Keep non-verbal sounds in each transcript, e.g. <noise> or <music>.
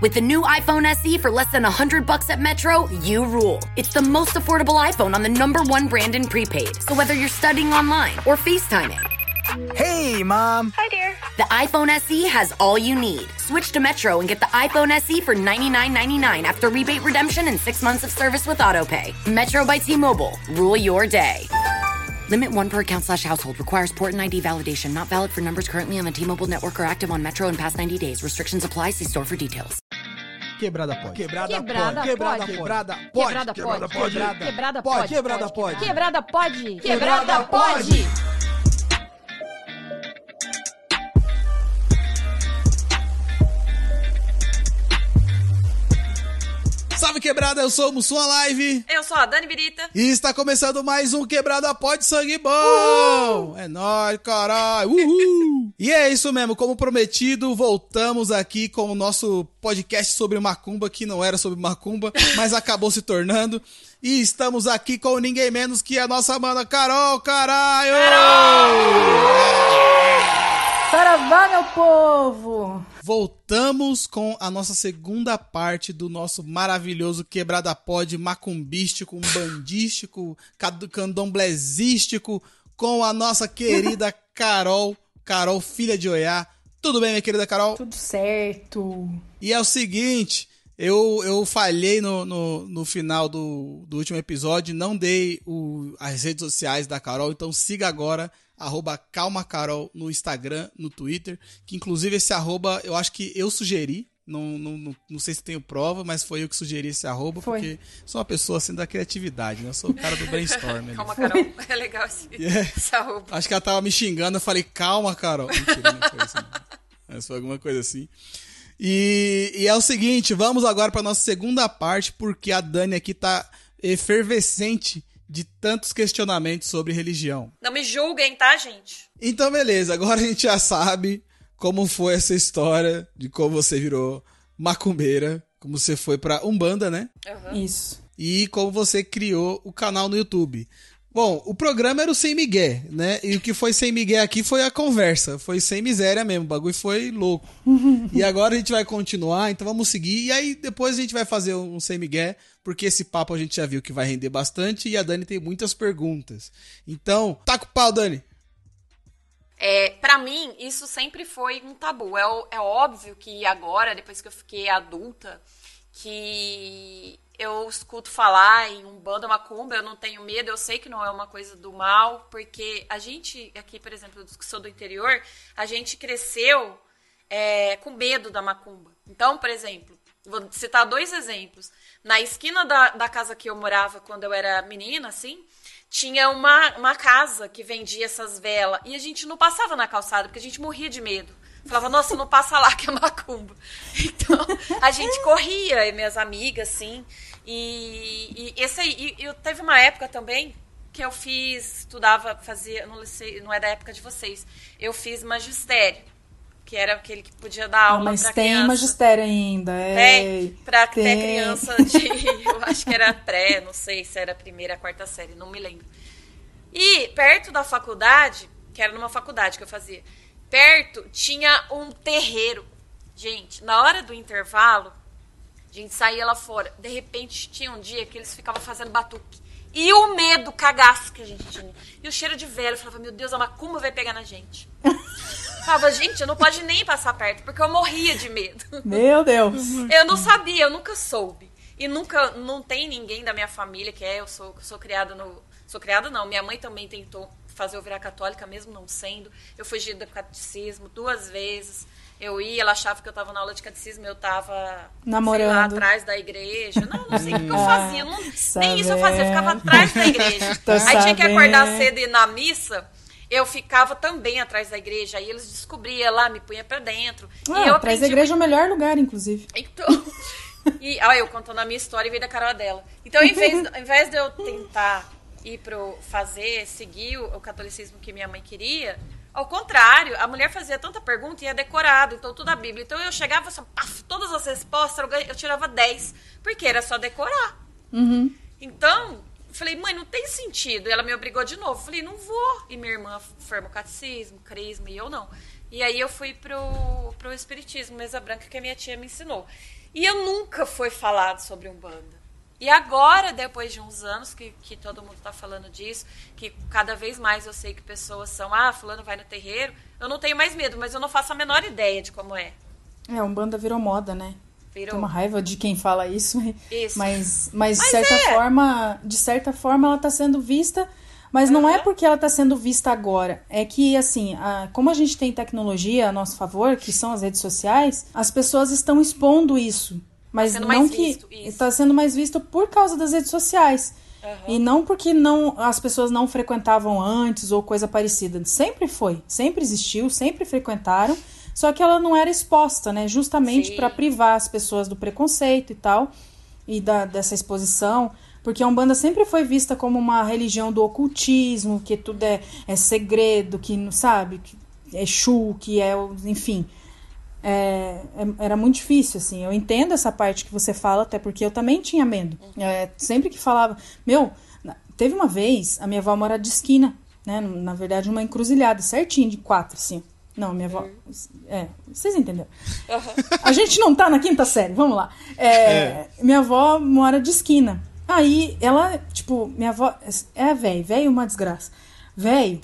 With the new iPhone SE for less than 100 bucks at Metro, you rule. It's the most affordable iPhone on the number one brand in prepaid. So whether you're studying online or FaceTiming, Hey, Mom. Hi, dear. the iPhone SE has all you need. Switch to Metro and get the iPhone SE for $99.99 after rebate redemption and six months of service with AutoPay. Metro by T-Mobile. Rule your day. Limit one per account slash household. Requires port and ID validation. Not valid for numbers currently on the T-Mobile network or active on Metro in past 90 days. Restrictions apply. See store for details. Quebrada pode. Quebrada, Quebrada pode. Quebrada pode. Quebrada pode. Quebrada Quebrada pode. Quebrada Quebrada pode. pode. Quebrada pode. Quebrada pode. Quebrada pode. Salve quebrada, eu sou o Mussum Live Eu sou a Dani Birita. e está começando mais um Quebrada Pode Sangue Bom! É nóis, caralho! Uhul! <laughs> E é isso mesmo, como prometido, voltamos aqui com o nosso podcast sobre Macumba, que não era sobre Macumba, <laughs> mas acabou se tornando. E estamos aqui com ninguém menos que a nossa mana Carol, caralho! Saravá, meu povo! Voltamos com a nossa segunda parte do nosso maravilhoso quebrada pod macumbístico, bandístico, candomblezístico, com a nossa querida <laughs> Carol, Carol, filha de Oiá. Tudo bem, minha querida Carol? Tudo certo. E é o seguinte, eu, eu falhei no, no, no final do, do último episódio, não dei o, as redes sociais da Carol, então siga agora, arroba Calma Carol no Instagram, no Twitter, que inclusive esse arroba eu acho que eu sugeri, não, não, não, não sei se tenho prova, mas foi eu que sugeri esse arroba, Foi. porque sou uma pessoa assim da criatividade, né? Eu sou o cara do <laughs> brainstorm. ali. Calma, Carol. É legal esse, Yeah. essa roupa. Acho que ela tava me xingando, eu falei, calma, Carol. Mentira, não foi assim. <laughs> Mas foi alguma coisa assim. E, e é o seguinte, vamos agora para nossa segunda parte, porque a Dani aqui tá efervescente de tantos questionamentos sobre religião. Não me julguem, tá, gente? Então, beleza, agora a gente já sabe como foi essa história de como você virou macumbeira, como você foi pra Umbanda, né? Isso. e como você criou o canal no YouTube. Bom, o programa era o Sem Miguel, né? E o que foi Sem Miguel aqui foi a conversa. Foi sem miséria mesmo. O bagulho foi louco. <laughs> e agora a gente vai continuar, então vamos seguir. E aí depois a gente vai fazer um Sem Miguel, porque esse papo a gente já viu que vai render bastante e a Dani tem muitas perguntas. Então, taca o pau, Dani. É, para mim, isso sempre foi um tabu. É, é óbvio que agora, depois que eu fiquei adulta, que eu escuto falar em Umbanda Macumba, eu não tenho medo, eu sei que não é uma coisa do mal, porque a gente, aqui, por exemplo, que sou do interior, a gente cresceu é, com medo da macumba. Então, por exemplo, vou citar dois exemplos. Na esquina da, da casa que eu morava quando eu era menina, assim, tinha uma, uma casa que vendia essas velas. E a gente não passava na calçada, porque a gente morria de medo. Falava, nossa, não passa lá que é macumba. <laughs> Então, a gente corria, minhas amigas, assim. E, e esse aí, e, eu teve uma época também que eu fiz, estudava, fazia, não sei, não é da época de vocês. Eu fiz magistério, que era aquele que podia dar aula mas pra tem criança. magistério ainda. É... Tem, ter tem. criança de. <laughs> Eu acho que era pré, não sei se era a primeira, a quarta série, não me lembro. E perto da faculdade, que era numa faculdade que eu fazia, perto tinha um terreiro. Gente, na hora do intervalo, a gente saía lá fora. De repente tinha um dia que eles ficavam fazendo batuque. E o medo, cagaço que a gente tinha. E o cheiro de velho. Eu falava, meu Deus, a macumba vai pegar na gente. <laughs> Falava, gente, eu não pode nem passar perto, porque eu morria de medo. Meu Deus. <laughs> Eu não sabia, eu nunca soube. E nunca, não tem ninguém da minha família que é, eu sou, sou criada no. Sou criada não, minha mãe também tentou fazer eu virar católica, mesmo não sendo. Eu fugi do catecismo duas vezes. Eu ia, ela achava que eu tava na aula de catecismo, eu tava sei lá, Namorando. atrás da igreja. Não, não sei o que eu Ah, fazia. não- nem isso eu fazia, eu ficava sabendo. atrás da igreja. <laughs> Aí tinha que acordar sabendo. cedo e ir na missa. Eu ficava também atrás da igreja. Aí eles descobriam lá, me punha pra dentro. e eu Ah, atrás da igreja é o melhor lugar, inclusive. então. <laughs> E olha, eu contando a minha história e veio da Carol dela. Então, em vez, ao invés de eu tentar ir pro fazer, seguir o, o catolicismo que minha mãe queria, ao contrário, a mulher fazia tanta pergunta e ia decorado, então tudo a Bíblia. Então eu chegava assim, paf, todas as respostas, eu, eu tirava 10, porque era só decorar. Então, falei, mãe, não tem sentido. E ela me obrigou de novo. Falei, não vou. E minha irmã formou catecismo, crisma, e eu não. E aí eu fui pro, pro espiritismo, mesa branca, que a minha tia me ensinou. E eu nunca fui falado sobre Umbanda. E agora, depois de uns anos que, que todo mundo está falando disso, que cada vez mais eu sei que pessoas são, ah, fulano vai no terreiro, eu não tenho mais medo, mas eu não faço a menor ideia de como é. É, Umbanda virou moda, né? Virou. Tem uma raiva de quem fala isso. Isso. Mas, mas, Mas de certa é. forma, de certa forma, ela está sendo vista. Mas não é porque ela está sendo vista agora. É que, assim, a- como a gente tem tecnologia a nosso favor, que são as redes sociais, as pessoas estão expondo isso. Mas sendo não que está sendo mais visto por causa das redes sociais. Aham. E não porque não as pessoas não frequentavam antes ou coisa parecida. Sempre foi, sempre existiu, sempre frequentaram. Só que ela não era exposta, né? Justamente para privar as pessoas do preconceito e tal, e da, dessa exposição. Porque a Umbanda sempre foi vista como uma religião do ocultismo, que tudo é, é segredo, que não sabe, que é Exu, que é, enfim. É, é- era muito difícil, assim. Eu entendo essa parte que você fala, até porque eu também tinha medo. É, sempre que falava. Meu, teve uma vez, a minha avó mora de esquina, né? Na verdade, uma encruzilhada, certinho, de quatro, assim. Não, minha avó. É, vocês entenderam. A gente não tá na quinta série, vamos lá. É, Minha avó mora de esquina. Aí ela, tipo, minha avó. É velho, velho uma desgraça. Velho,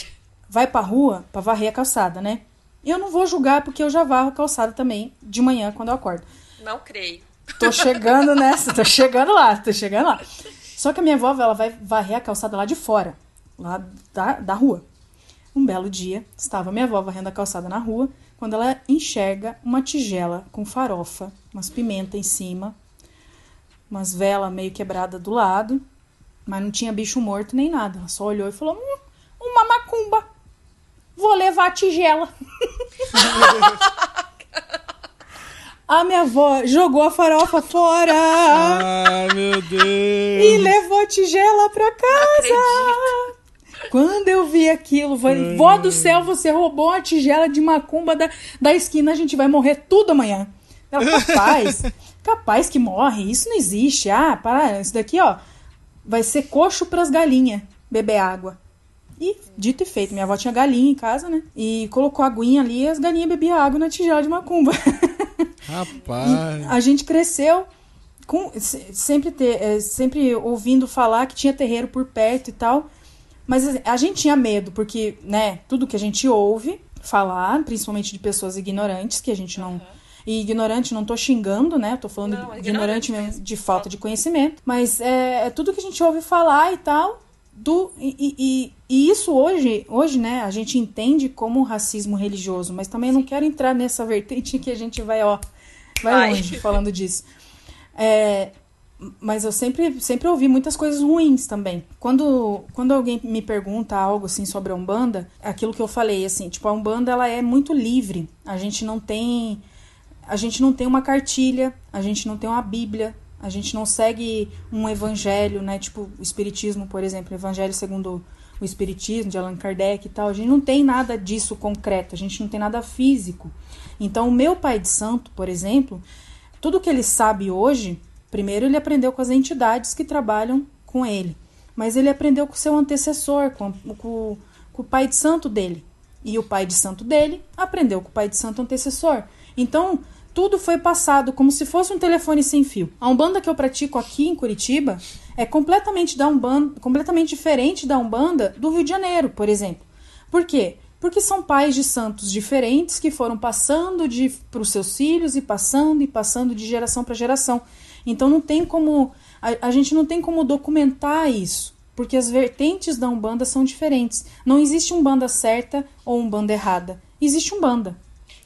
vai pra rua pra varrer a calçada, né? Eu não vou julgar porque eu já varro a calçada também de manhã quando eu acordo. Não creio. Tô chegando <laughs> nessa, tô chegando lá, tô chegando lá. Só que a minha avó, ela vai varrer a calçada lá de fora, lá da, da rua. Um belo dia, estava minha avó varrendo a calçada na rua, quando ela enxerga uma tigela com farofa, umas pimenta em cima, umas velas meio quebrada do lado, mas não tinha bicho morto nem nada. Ela só olhou e falou: hum, uma macumba. Vou levar a tigela. a minha avó jogou a farofa fora. Ai, meu E Deus. levou a tigela pra casa. Quando eu vi aquilo, falei, vó do céu, você roubou a tigela de macumba da, da esquina, a gente vai morrer tudo amanhã. Ela, capaz, <laughs> capaz que morre, isso não existe. Ah, para, isso daqui, ó, vai ser coxo pras galinhas beber água. E, dito e feito, minha avó tinha galinha em casa, né? E colocou a aguinha ali e as galinhas bebiam água na tigela de macumba. <laughs> Rapaz. A gente cresceu com se- sempre ter, eh, sempre ouvindo falar que tinha terreiro por perto e tal. Mas a- a gente tinha medo, porque, né, tudo que a gente ouve falar, principalmente de pessoas ignorantes, que a gente não. E ignorante não tô xingando, né? Tô falando Não, ignorante ignorante mesmo, mesmo. de falta de conhecimento. Mas é, é tudo que a gente ouve falar e tal. Do, e, e- e- isso hoje, hoje, né, a gente entende como racismo religioso, mas também eu não quero entrar nessa <laughs> vertente que a gente vai, ó, vai Vai. longe falando disso. É, mas eu sempre, sempre ouvi muitas coisas ruins também. Quando, quando alguém me pergunta algo assim sobre a Umbanda, aquilo que eu falei, assim, tipo, a Umbanda ela é muito livre. A gente não tem. A gente não tem uma cartilha, a gente não tem uma Bíblia, a gente não segue um evangelho, né? Tipo, o Espiritismo, por exemplo, Evangelho segundo o Espiritismo, de Allan Kardec e tal. A gente não tem nada disso concreto, a gente não tem nada físico. Então, o meu pai de santo, por exemplo, tudo que ele sabe hoje, primeiro ele aprendeu com as entidades que trabalham com ele, mas ele aprendeu com seu antecessor, com, com, com o pai de santo dele. E o pai de santo dele aprendeu com o pai de santo antecessor. Então, tudo foi passado como se fosse um telefone sem fio. A Umbanda que eu pratico aqui em Curitiba é completamente da Umbanda, completamente diferente da Umbanda do Rio de Janeiro, por exemplo. Por quê? Porque são pais de santos diferentes que foram passando para os seus filhos e passando e passando de geração para geração. Então não tem como a, a gente não tem como documentar isso, porque as vertentes da Umbanda são diferentes. Não existe Umbanda certa ou Umbanda errada. Existe Umbanda.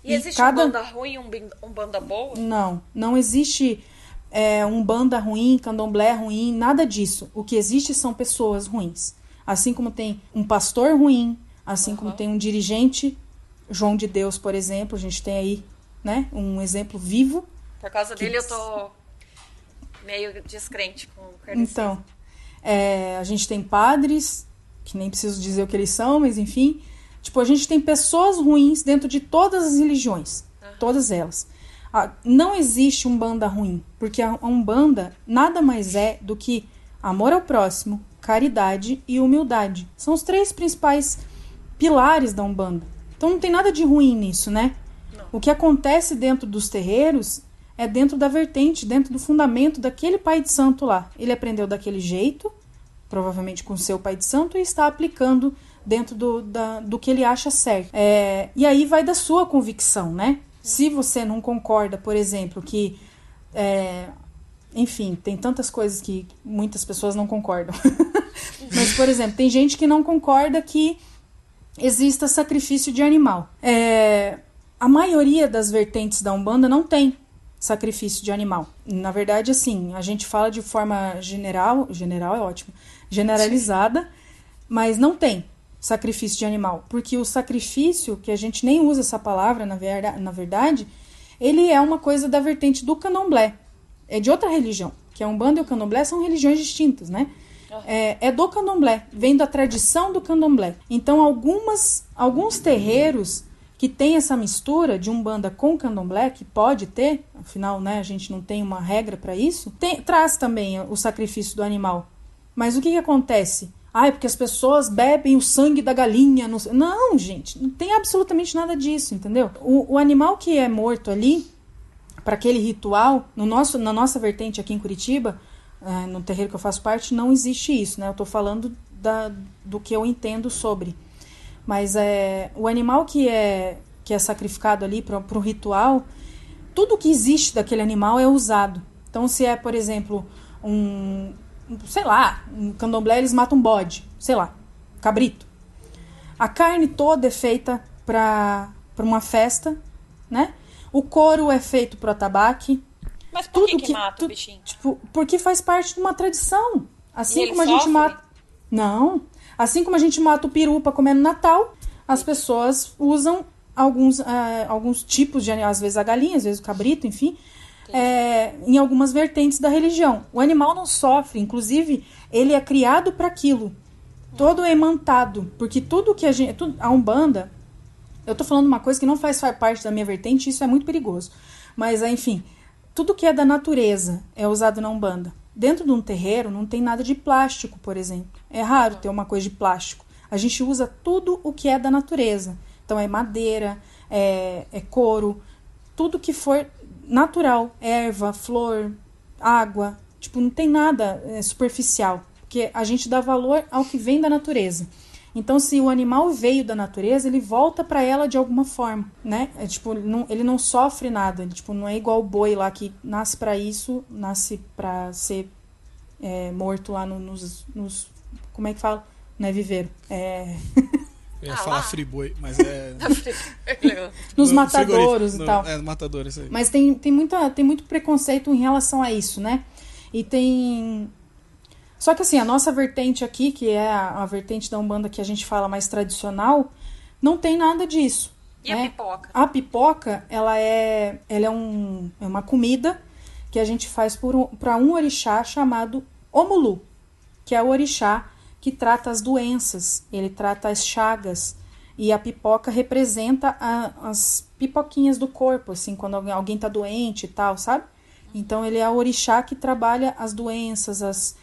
E, existe cada- um banda ruim e um, um banda boa? Não, não existe é, um banda ruim, candomblé ruim, nada disso. O que existe são pessoas ruins. Assim como tem um pastor ruim, assim como tem um dirigente, João de Deus, por exemplo, a gente tem aí, né, um exemplo vivo. Por causa dele eu tô meio descrente com o kardecismo. Então, é, a gente tem padres, que nem preciso dizer o que eles são, mas enfim. Tipo, a gente tem pessoas ruins dentro de todas as religiões. Todas elas. Ah, não existe um banda ruim, porque a Umbanda nada mais é do que amor ao próximo, caridade e humildade. São os três principais pilares da Umbanda. Então não tem nada de ruim nisso, né? O que acontece dentro dos terreiros é dentro da vertente, dentro do fundamento daquele pai de santo lá. Ele aprendeu daquele jeito, provavelmente com seu pai de santo, e está aplicando dentro do, da, do que ele acha certo. É, e aí vai da sua convicção, né? Se você não concorda, por exemplo, que. É, enfim, tem tantas coisas que muitas pessoas não concordam. <laughs> Mas, por exemplo, tem gente que não concorda que exista sacrifício de animal. É, a maioria das vertentes da Umbanda não tem sacrifício de animal. Na verdade, assim, a gente fala de forma general, general é ótimo, generalizada, mas não tem sacrifício de animal, porque o sacrifício, que a gente nem usa essa palavra, na verdade, na verdade ele é uma coisa da vertente do candomblé, é de outra religião, que a Umbanda e o candomblé são religiões distintas, né? É, é, do candomblé, vem da tradição do candomblé. Então, algumas, alguns terreiros que tem essa mistura de umbanda com candomblé, que pode ter, afinal, né, a gente não tem uma regra para isso, tem, traz também o sacrifício do animal. Mas o que, que acontece? É porque as pessoas bebem o sangue da galinha. Não, não, gente, não tem absolutamente nada disso, entendeu? O, o animal que é morto ali, para aquele ritual, no nosso, na nossa vertente aqui em Curitiba, é, no terreiro que eu faço parte, não existe isso, né? Eu estou falando da, do que eu entendo sobre. Mas é, o animal que é, que é sacrificado ali para o ritual, tudo que existe daquele animal é usado. Então, se é, por exemplo, um, sei lá, um candomblé, eles matam um bode, sei lá, cabrito. A carne toda é feita para uma festa, né? O couro é feito pro atabaque. Mas por tudo que, que mata tu, o bichinho? Tipo, porque faz parte de uma tradição. Assim e como a gente mata. Não. Assim como a gente mata o peru para comer no Natal, as pessoas usam alguns, uh, alguns tipos de às vezes a galinha, às vezes o cabrito, enfim, é, em algumas vertentes da religião. O animal não sofre, inclusive ele é criado para aquilo, todo emantado, porque tudo que a gente, tudo, a umbanda, eu tô falando uma coisa que não faz parte da minha vertente, isso é muito perigoso, mas enfim, tudo que é da natureza é usado na umbanda. Dentro de um terreiro não tem nada de plástico, por exemplo. É raro ter uma coisa de plástico. A gente usa tudo o que é da natureza. Então é madeira, é, é couro, tudo que for natural, erva, flor, água. Tipo, não tem nada é, superficial, porque a gente dá valor ao que vem da natureza. Então, se o animal veio da natureza, ele volta para ela de alguma forma, né? É, tipo, não, ele não sofre nada. Ele, tipo, não é igual o boi lá que nasce para isso, nasce para ser é, morto lá no, nos, nos, Como é que fala? Não é viveiro. É. <laughs> Eu ia ah, falar lá. friboi, mas <laughs> é. Nos no, matadouros e tal. É, no matador, isso aí. Mas tem, tem, muita, tem muito preconceito em relação a isso, né? E tem só que assim, a nossa vertente aqui, que é a, a vertente da Umbanda que a gente fala mais tradicional, não tem nada disso. E né? a pipoca? A pipoca, ela é, ela é, um, é uma comida que a gente faz para um, um orixá chamado Omulu, que é o orixá que trata as doenças, ele trata as chagas. E a pipoca representa a, as pipoquinhas do corpo, assim, quando alguém está doente e tal, sabe? Então ele é o orixá que trabalha as doenças, as,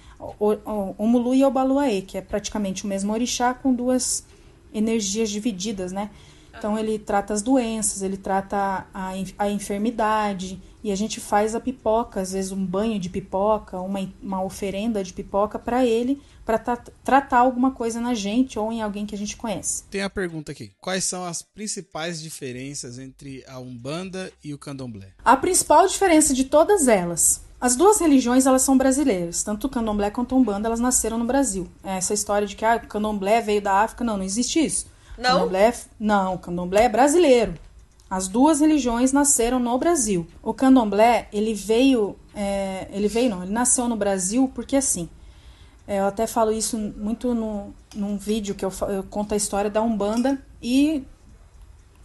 Mulu e o Baluaê, que é praticamente o mesmo orixá com duas energias divididas, né? Então ele trata as doenças, ele trata a, a enfermidade e a gente faz a pipoca, às vezes um banho de pipoca, uma, uma oferenda de pipoca para ele, para tratar alguma coisa na gente ou em alguém que a gente conhece. Tem a pergunta aqui: quais são as principais diferenças entre a Umbanda e o Candomblé? A principal diferença de todas elas as duas religiões elas são brasileiras, tanto o candomblé quanto a umbanda elas nasceram no Brasil. Essa história de que ah, o candomblé veio da África, não, não existe isso. Não? Candomblé, não, o candomblé é brasileiro. As duas religiões nasceram no Brasil. O candomblé, ele veio, é, ele veio não, ele nasceu no Brasil porque assim, é, eu até falo isso muito no, num vídeo que eu, eu conto a história da Umbanda e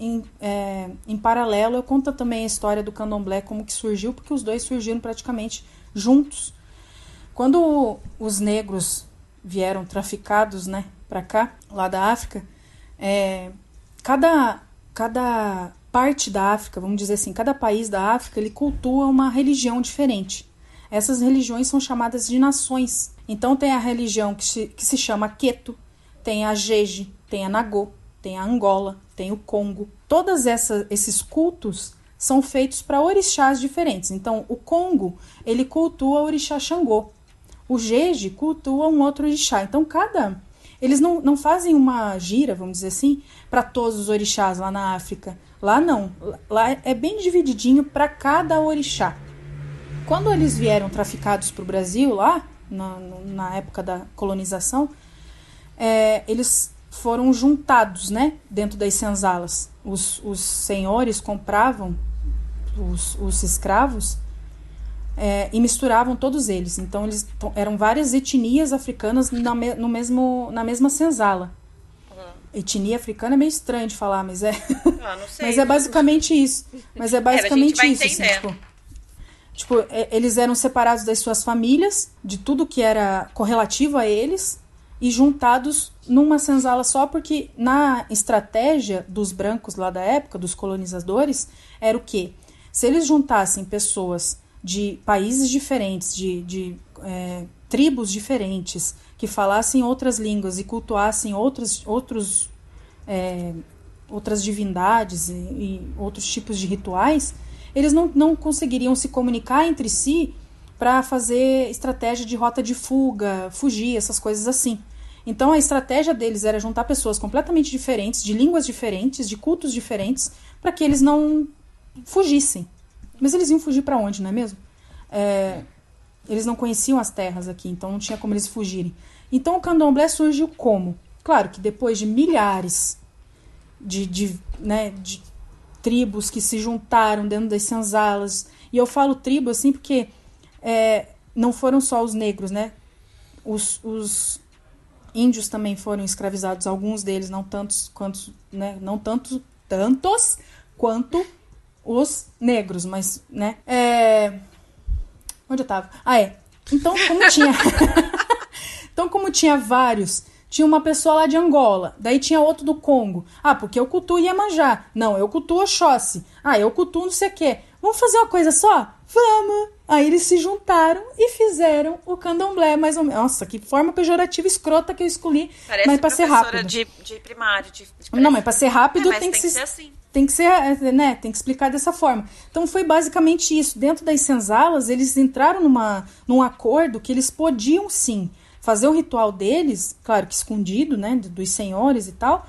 em, é, em paralelo, eu conto também a história do candomblé, como que surgiu, porque os dois surgiram praticamente juntos. Quando os negros vieram traficados né, para cá, lá da África, é, cada, cada parte da África, vamos dizer assim, cada país da África, ele cultua uma religião diferente. Essas religiões são chamadas de nações. Então tem a religião que se, que se chama Queto, tem a Jeje, tem a Nagô, tem a Angola, tem o Congo. Todos esses cultos são feitos para orixás diferentes. Então, o Congo, ele cultua o orixá Xangô. O Jeje cultua um outro orixá. Então, cada eles não, não fazem uma gira, vamos dizer assim, para todos os orixás lá na África. Lá não. Lá é bem divididinho para cada orixá. Quando eles vieram traficados para o Brasil, lá, na, na época da colonização, é, eles foram juntados né, dentro das senzalas. Os, os senhores compravam os, os escravos é, e misturavam todos eles. Então eles eram várias etnias africanas na, me, no mesmo, na mesma senzala. Uhum. Etnia africana é meio estranho de falar, mas é. Ah, <laughs> mas é basicamente isso. Mas é basicamente é, isso. Assim, tipo, tipo eles eram separados das suas famílias, de tudo que era correlativo a eles, e juntados numa senzala só, porque na estratégia dos brancos lá da época, dos colonizadores, era o quê? Se eles juntassem pessoas de países diferentes, de, de é, tribos diferentes, que falassem outras línguas e cultuassem outros, outros, é, outras divindades e, e, outros tipos de rituais, eles não, não conseguiriam se comunicar entre si para fazer estratégia de rota de fuga, fugir, essas coisas assim. Então a estratégia deles era juntar pessoas completamente diferentes, de línguas diferentes, de cultos diferentes, para que eles não fugissem. Mas eles iam fugir para onde, não é mesmo? É, eles não conheciam as terras aqui, então não tinha como eles fugirem. Então o candomblé surgiu como? Claro que depois de milhares de, de, né, de tribos que se juntaram dentro das senzalas, e eu falo tribo assim porque é, não foram só os negros, né? Os, os índios também foram escravizados, alguns deles, não tantos quantos, né? Não tantos, tantos quanto os negros, mas, né? É... Onde eu tava? Ah, é. Então, como tinha. <laughs> então, como tinha vários, tinha uma pessoa lá de Angola, daí tinha outro do Congo. Ah, porque eu cultuo Iemanjá. Não, eu cultuo Oxóssi. Ah, eu cultuo não sei o quê. Vamos fazer uma coisa só? Vamos! Aí eles se juntaram e fizeram o candomblé, mais ou menos. Nossa, que forma pejorativa escrota que eu escolhi. Parece mas pra ser rápido. De, de primário. De, de não, mas pra ser rápido é, tem, que, tem ser, assim. Tem que ser, né? Tem que explicar dessa forma. Então foi basicamente isso. Dentro das senzalas, eles entraram numa, num acordo que eles podiam sim fazer o ritual deles, claro que escondido, né? Dos senhores e tal,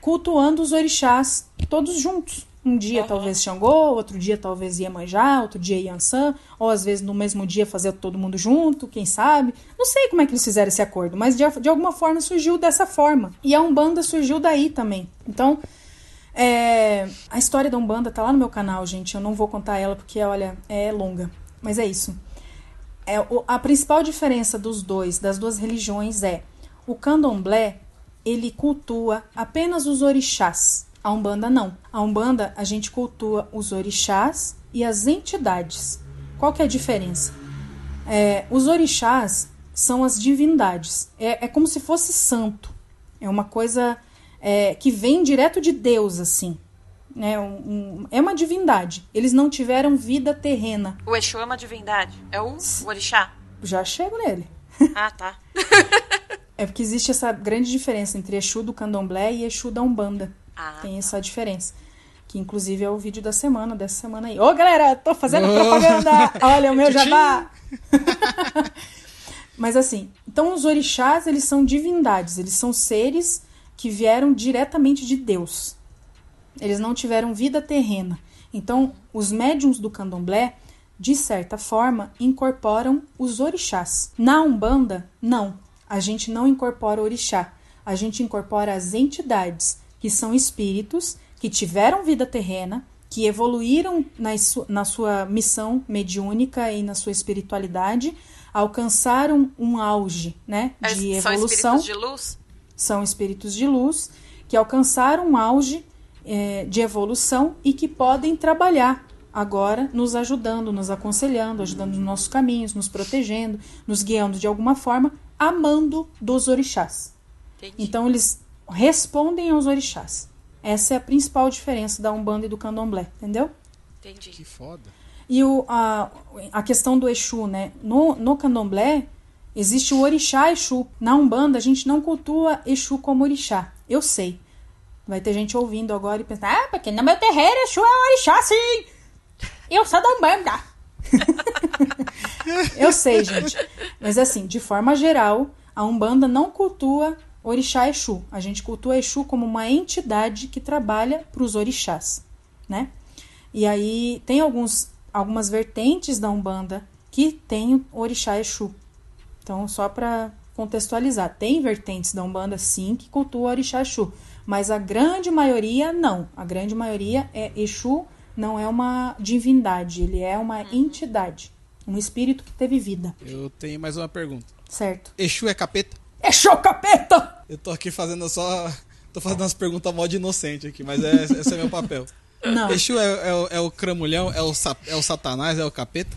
cultuando os orixás todos juntos. Um dia uhum. talvez Xangô, outro dia talvez Iemanjá, outro dia Yansan, ou às vezes no mesmo dia fazer todo mundo junto, quem sabe. Não sei como é que eles fizeram esse acordo, mas de, de alguma forma surgiu dessa forma. E a Umbanda surgiu daí também. Então, é, a história da Umbanda tá lá no meu canal, gente. Eu não vou contar ela porque, olha, é longa. Mas é isso. É, a principal diferença dos dois, das duas religiões, é o candomblé, ele cultua apenas os orixás a Umbanda não. A Umbanda a gente cultua os orixás e as entidades. Qual que é a diferença? É, os orixás são as divindades. É, é, como se fosse santo. É uma coisa é, que vem direto de Deus, assim. É, um, um, é uma divindade. Eles não tiveram vida terrena. O Exu é uma divindade? É o, o orixá? Já chego nele. Ah, tá. <laughs> é porque existe essa grande diferença entre Exu do candomblé e Exu da Umbanda. Ah, Tem essa diferença. Que inclusive é o vídeo da semana, dessa semana aí. Ô, galera, tô fazendo oh. propaganda! Olha o meu jabá! <laughs> Mas assim, então os orixás, eles são divindades, eles são seres que vieram diretamente de Deus. Eles não tiveram vida terrena. Então, os médiums do candomblé, de certa forma, incorporam os orixás. Na Umbanda, não. A gente não incorpora orixá. A gente incorpora as entidades que são espíritos que tiveram vida terrena, que evoluíram na, na sua missão mediúnica e na sua espiritualidade, alcançaram um auge né, de evolução. São espíritos de luz? São espíritos de luz que alcançaram um auge é, de evolução e que podem trabalhar agora nos ajudando, nos aconselhando, ajudando nos nossos caminhos, nos protegendo, nos guiando de alguma forma, amando dos orixás. Entendi. Então eles respondem aos orixás. Essa é a principal diferença da Umbanda e do Candomblé, entendeu? Entendi. Que foda. E o, a, a questão do Exu, né? No, no Candomblé, existe o orixá Exu. Na Umbanda, a gente não cultua Exu como orixá. Eu sei. Vai ter gente ouvindo agora e pensando, ah, porque no meu terreiro Exu é orixá, sim! Eu sou da Umbanda! <laughs> Eu sei, gente. Mas assim, de forma geral, a Umbanda não cultua orixá Exu. A gente cultua Exu como uma entidade que trabalha para os orixás, né? E aí tem alguns, algumas vertentes da Umbanda que tem orixá Exu. Então, só para contextualizar, tem vertentes da Umbanda sim que cultua o orixá Exu, mas a grande maioria não. A grande maioria é Exu não é uma divindade, ele é uma entidade, um espírito que teve vida. Eu tenho mais uma pergunta. Certo. Exu é capeta? Exu capeta! Eu tô aqui fazendo só. Tô fazendo umas perguntas mó de inocente aqui, mas é, <laughs> esse é meu papel. Não. Exu é, é, o- é o cramulhão, é o, é o satanás, é o capeta?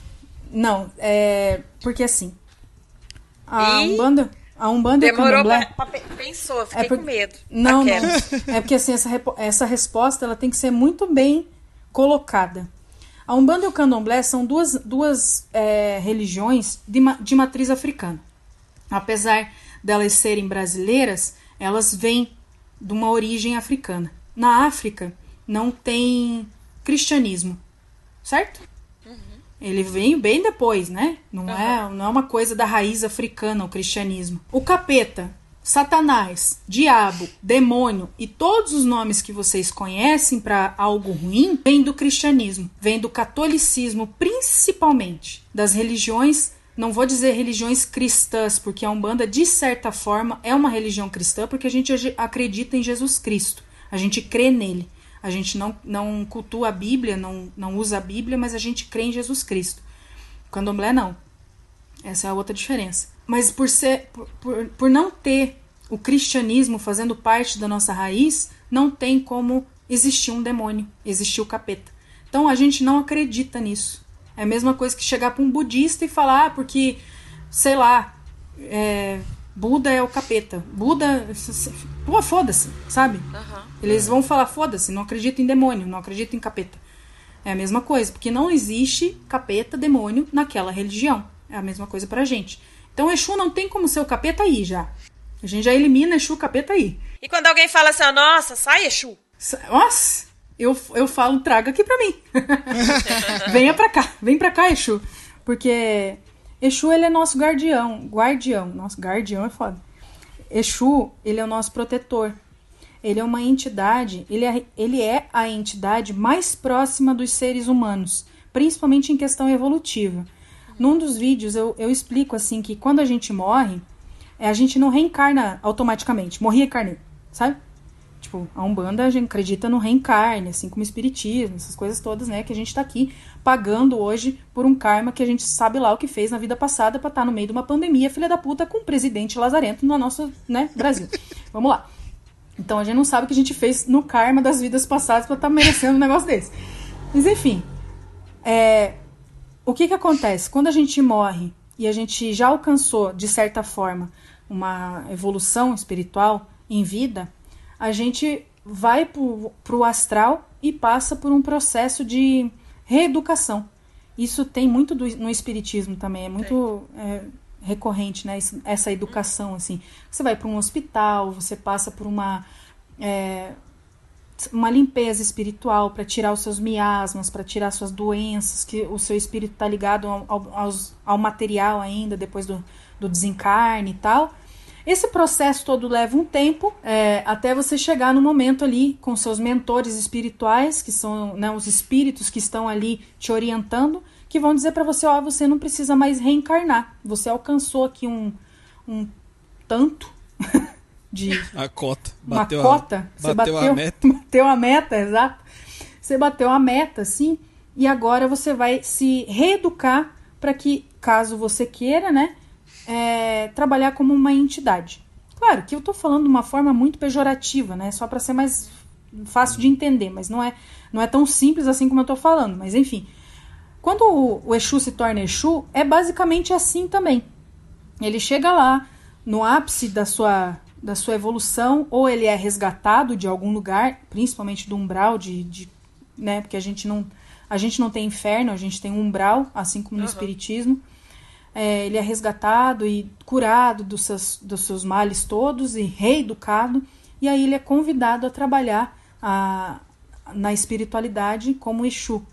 Não, é. Porque assim. A Ih, Umbanda. A Umbanda e o Demorou Candomblé. pra, pra- Pensou, eu fiquei É com medo. Não, não. Aquela. É porque assim, essa, essa resposta ela tem que ser muito bem colocada. A Umbanda e o Candomblé são duas, duas é, religiões de, de matriz africana. Apesar delas serem brasileiras, elas vêm de uma origem africana. Na África não tem cristianismo, certo? Ele veio bem depois, né? Não, é, não é uma coisa da raiz africana o cristianismo. O capeta, Satanás, diabo, demônio e todos os nomes que vocês conhecem para algo ruim vêm do cristianismo, vêm do catolicismo principalmente, das religiões não vou dizer religiões cristãs, porque a Umbanda, de certa forma, é uma religião cristã, porque a gente acredita em Jesus Cristo. A gente crê nele. A gente não, não cultua a Bíblia, não, não usa a Bíblia, mas a gente crê em Jesus Cristo. Candomblé não. Essa é a outra diferença. Mas por ser por, por não ter o cristianismo fazendo parte da nossa raiz, não tem como existir um demônio, existir o capeta. Então a gente não acredita nisso. É a mesma coisa que chegar para um budista e falar, ah, porque, sei lá, é, Buda é o capeta. Buda. Pô, foda-se, sabe? Eles vão falar, foda-se, não acredito em demônio, não acredito em capeta. É a mesma coisa, porque não existe capeta, demônio naquela religião. É a mesma coisa pra gente. Então Exu não tem como ser o capeta aí já. A gente já elimina Exu capeta aí. E quando alguém fala assim, nossa, sai Exu. Sa- Nossa, eu, eu falo, traga aqui pra mim. <laughs> Venha pra cá, vem pra cá, Exu. Porque Exu, ele é nosso guardião. Guardião. Nosso guardião é foda. Exu, ele é o nosso protetor. Ele é uma entidade, ele é, ele é a entidade mais próxima dos seres humanos, principalmente em questão evolutiva. Num dos vídeos eu, eu explico assim que quando a gente morre, é, a gente não reencarna automaticamente. Morri e carnei, sabe? Tipo, a Umbanda a gente acredita no reencarne, assim como o Espiritismo, essas coisas todas, né? Que a gente tá aqui pagando hoje por um karma que a gente sabe lá o que fez na vida passada pra estar no meio de uma pandemia, filha da puta, com o presidente lazarento no nosso, né, Brasil. Vamos lá. Então a gente não sabe o que a gente fez no karma das vidas passadas pra estar merecendo um negócio desse. Mas enfim, é, o que que acontece? Quando a gente morre e a gente já alcançou, de certa forma, uma evolução espiritual em vida, a gente vai pro, pro astral e passa por um processo de reeducação. Isso tem muito do- no espiritismo também, é muito é, recorrente, né? isso- essa educação, assim. Você vai para um hospital, você passa por uma é, uma limpeza espiritual para tirar os seus miasmas, para tirar suas doenças, que o seu espírito está ligado ao, ao, ao material ainda depois do, do desencarne e tal. Esse processo todo leva um tempo é, até você chegar no momento ali com seus mentores espirituais, que são né, os espíritos que estão ali te orientando, que vão dizer para você: ó, você não precisa mais reencarnar, você alcançou aqui um, um tanto <laughs> de A cota. uma Bateu cota. A, Você bateu, bateu, a <laughs> meta. bateu a meta, exato. Você bateu a meta, sim, e agora você vai se reeducar para que, caso você queira, né, é, trabalhar como uma entidade. Claro que eu tô falando de uma forma muito pejorativa, né, só para ser mais fácil de entender, mas não é, não é tão simples assim como eu tô falando, mas enfim. Quando o, o Exu se torna Exu, é basicamente assim também. Ele chega lá no ápice da sua, da sua evolução, ou ele é resgatado de algum lugar, principalmente do umbral, de, de, né, porque a gente, não, a gente não tem inferno, a gente tem um umbral, assim como no Espiritismo. É, ele é resgatado e curado dos seus, dos seus males todos e reeducado, e aí ele é convidado a trabalhar a, na espiritualidade como Exu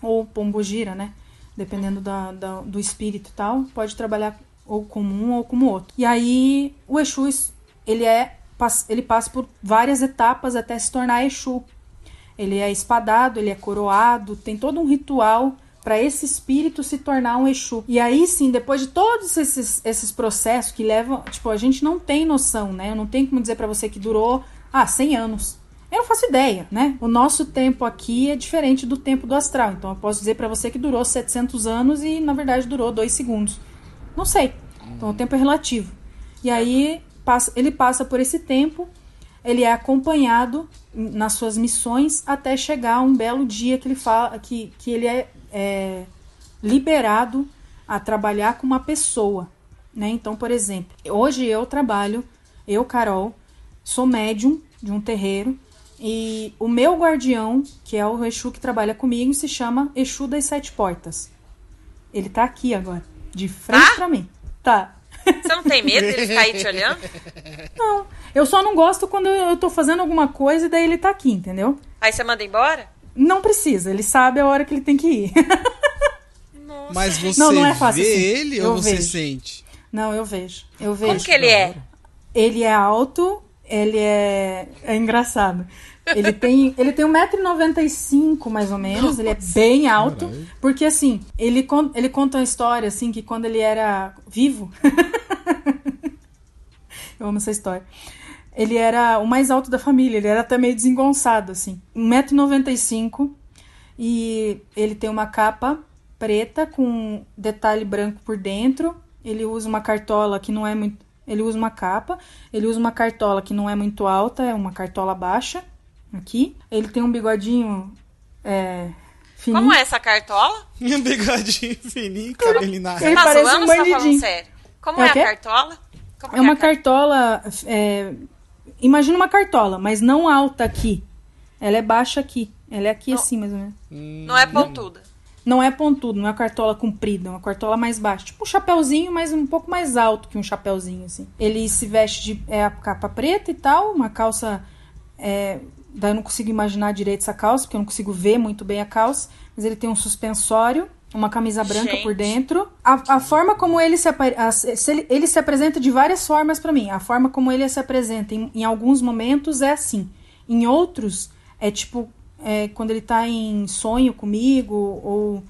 ou Pombogira, né? Dependendo da, da, do espírito e tal, pode trabalhar ou como um ou como outro. E aí o Exu ele é ele passa por várias etapas até se tornar Exu. Ele é espadado, ele é coroado, tem todo um ritual para esse espírito se tornar um Exu. E aí sim, depois de todos esses, esses processos que levam, tipo, a gente não tem noção, né? Eu não tenho como dizer para você que durou, ah, 100 anos. Eu não faço ideia, né? O nosso tempo aqui é diferente do tempo do astral. Então eu posso dizer para você que durou 700 anos e na verdade durou 2 segundos. Não sei. Então o tempo é relativo. E aí passa, ele passa por esse tempo, ele é acompanhado nas suas missões até chegar um belo dia que ele fala que, que ele é é, liberado a trabalhar com uma pessoa. Né? Então, por exemplo, hoje eu trabalho, eu, Carol, sou médium de um terreiro e o meu guardião, que é o Exu que trabalha comigo, se chama Exu das Sete Portas. Ele tá aqui agora, de frente ah? pra mim. Tá. Você não tem medo dele ficar aí te olhando? Não. Eu só não gosto quando eu tô fazendo alguma coisa e daí ele tá aqui, entendeu? Aí você manda embora? Não precisa, ele sabe a hora que ele tem que ir. Nossa. Mas você <laughs> não, não é fácil vê assim. ele eu ou você vejo. sente? Não, eu vejo. Eu vejo. Como que ele é? Ele é alto, ele é. É engraçado. Ele tem, ele tem 1,95m mais ou menos, Nossa. ele é bem alto. Caralho. Porque assim, ele, ele conta uma história assim que quando ele era vivo. <laughs> eu amo essa história ele era o mais alto da família, ele era até meio desengonçado, assim. 1,95m e ele tem uma capa preta com detalhe branco por dentro. Ele usa uma cartola que não é muito. Ele usa uma capa, ele usa uma cartola que não é muito alta, é uma cartola baixa, aqui. Ele tem um bigodinho é, fininho. Como é essa cartola? <laughs> Um bigodinho fininho, cabelinho na Ele tá parece zoando, um bandidinho. Tá sério? Como é, é a cartola? Como é, é uma cartola é, Imagina uma cartola, mas não alta aqui. Ela é baixa aqui. Ela é aqui não, assim, mais ou menos. Não é pontuda. Não é pontudo, não é uma cartola comprida, é uma cartola mais baixa. Tipo um chapéuzinho, mas um pouco mais alto que um chapéuzinho, assim. Ele se veste de é, a capa preta e tal, uma calça. É, daí eu não consigo imaginar direito essa calça, porque eu não consigo ver muito bem a calça. Mas ele tem um suspensório uma camisa branca Gente. por dentro. A, a, forma como ele se, a, se ele, ele, se apresenta de várias formas para mim. A forma como ele se apresenta em, em, alguns momentos é assim. Em outros, é tipo é, quando ele tá em sonho comigo, ou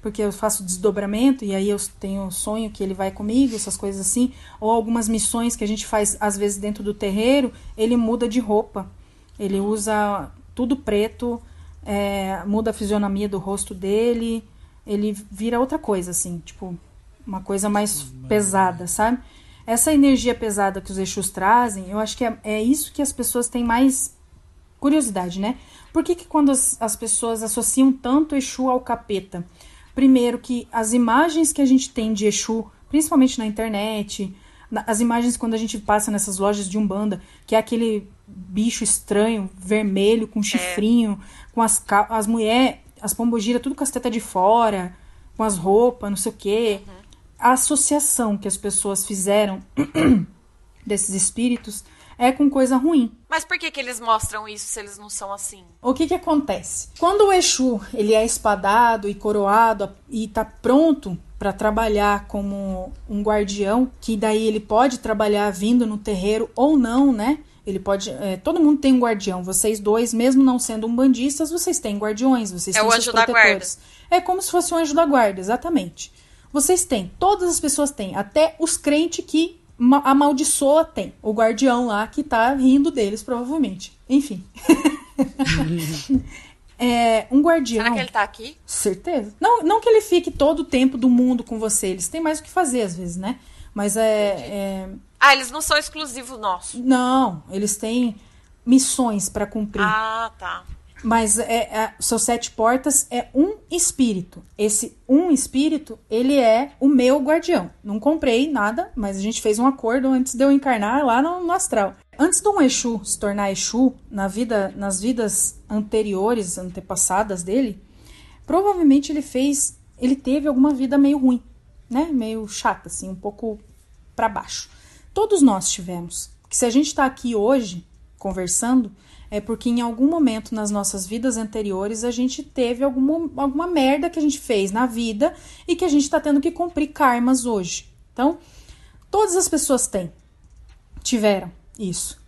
porque eu faço desdobramento e aí eu tenho sonho que ele vai comigo, essas coisas assim. Ou algumas missões que a gente faz às vezes dentro do terreiro, ele muda de roupa. Ele usa tudo preto, é, muda a fisionomia do rosto dele ele vira outra coisa, assim, tipo, uma coisa mais pesada, sabe? Essa energia pesada que os Exus trazem, eu acho que é, é isso que as pessoas têm mais curiosidade, né? Por que, que quando as, as pessoas associam tanto Exu ao capeta? Primeiro, que as imagens que a gente tem de Exu, principalmente na internet, as imagens quando a gente passa nessas lojas de Umbanda, que é aquele bicho estranho, vermelho, com chifrinho, é. com as, as mulheres as pombogiras tudo com as tetas de fora, com as roupas, não sei o quê. Uhum. A associação que as pessoas fizeram <clears throat> desses espíritos é com coisa ruim. Mas por que, que eles mostram isso se eles não são assim? O que que acontece? Quando o Exu ele é espadado e coroado e tá pronto para trabalhar como um guardião, que daí ele pode trabalhar vindo no terreiro ou não, né? Ele pode. É, todo mundo tem um guardião. Vocês dois, mesmo não sendo umbandistas, vocês têm guardiões. Vocês é têm o anjo da guarda. É como se fosse um anjo da guarda, exatamente. Vocês têm, todas as pessoas têm, até os crentes que amaldiçoa tem. O guardião lá que tá rindo deles, provavelmente. Enfim. <laughs> é, um guardião. Será que ele tá aqui? Certeza. Não, não que ele fique todo o tempo do mundo com você. Eles têm mais o que fazer, às vezes, né? Mas é ah, eles não são exclusivos nossos. Não, eles têm missões para cumprir. Ah, tá. Mas é, é, seus sete portas é um espírito. Esse um espírito, ele é o meu guardião. Não comprei nada, mas a gente fez um acordo antes de eu encarnar lá no, no astral. Antes de um Exu se tornar Exu, na vida, nas vidas anteriores, antepassadas dele, provavelmente ele fez, ele teve alguma vida meio ruim, né? Meio chata, assim, um pouco para baixo. Todos nós tivemos. Que se a gente está aqui hoje, conversando, é porque em algum momento nas nossas vidas anteriores a gente teve alguma, alguma merda que a gente fez na vida e que a gente está tendo que cumprir karmas hoje. Então, todas as pessoas têm, tiveram isso.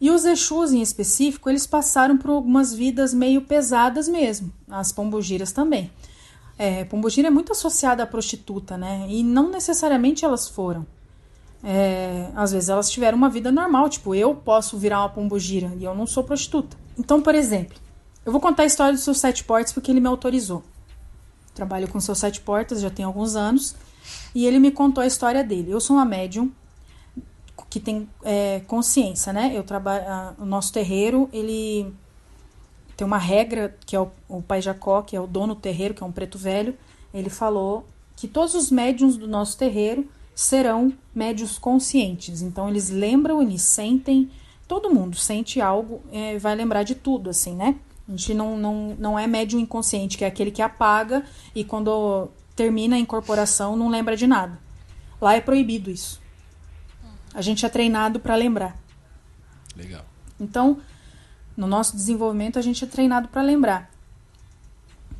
E os Exus em específico, eles passaram por algumas vidas meio pesadas mesmo, as pombogiras também. É, é muito associada à prostituta, né? E não necessariamente elas foram. É, às vezes elas tiveram uma vida normal, tipo, eu posso virar uma pombogira e eu não sou prostituta. Então, por exemplo, eu vou contar a história dos seus sete portas porque ele me autorizou. Trabalho com seus sete portas já tem alguns anos e ele me contou a história dele. Eu sou uma médium que tem é, consciência, né? Eu trabalho, o nosso terreiro, ele tem uma regra que é o, o pai Jacó, que é o dono do terreiro, que é um preto velho. Ele falou que todos os médiums do nosso terreiro serão médios conscientes. Então eles lembram, eles sentem, todo mundo sente algo, é, vai lembrar de tudo, assim, né? A gente não, não, não é médium inconsciente, que é aquele que apaga e quando termina a incorporação não lembra de nada. Lá é proibido isso. A gente é treinado para lembrar. Legal. Então, no nosso desenvolvimento, a gente é treinado para lembrar.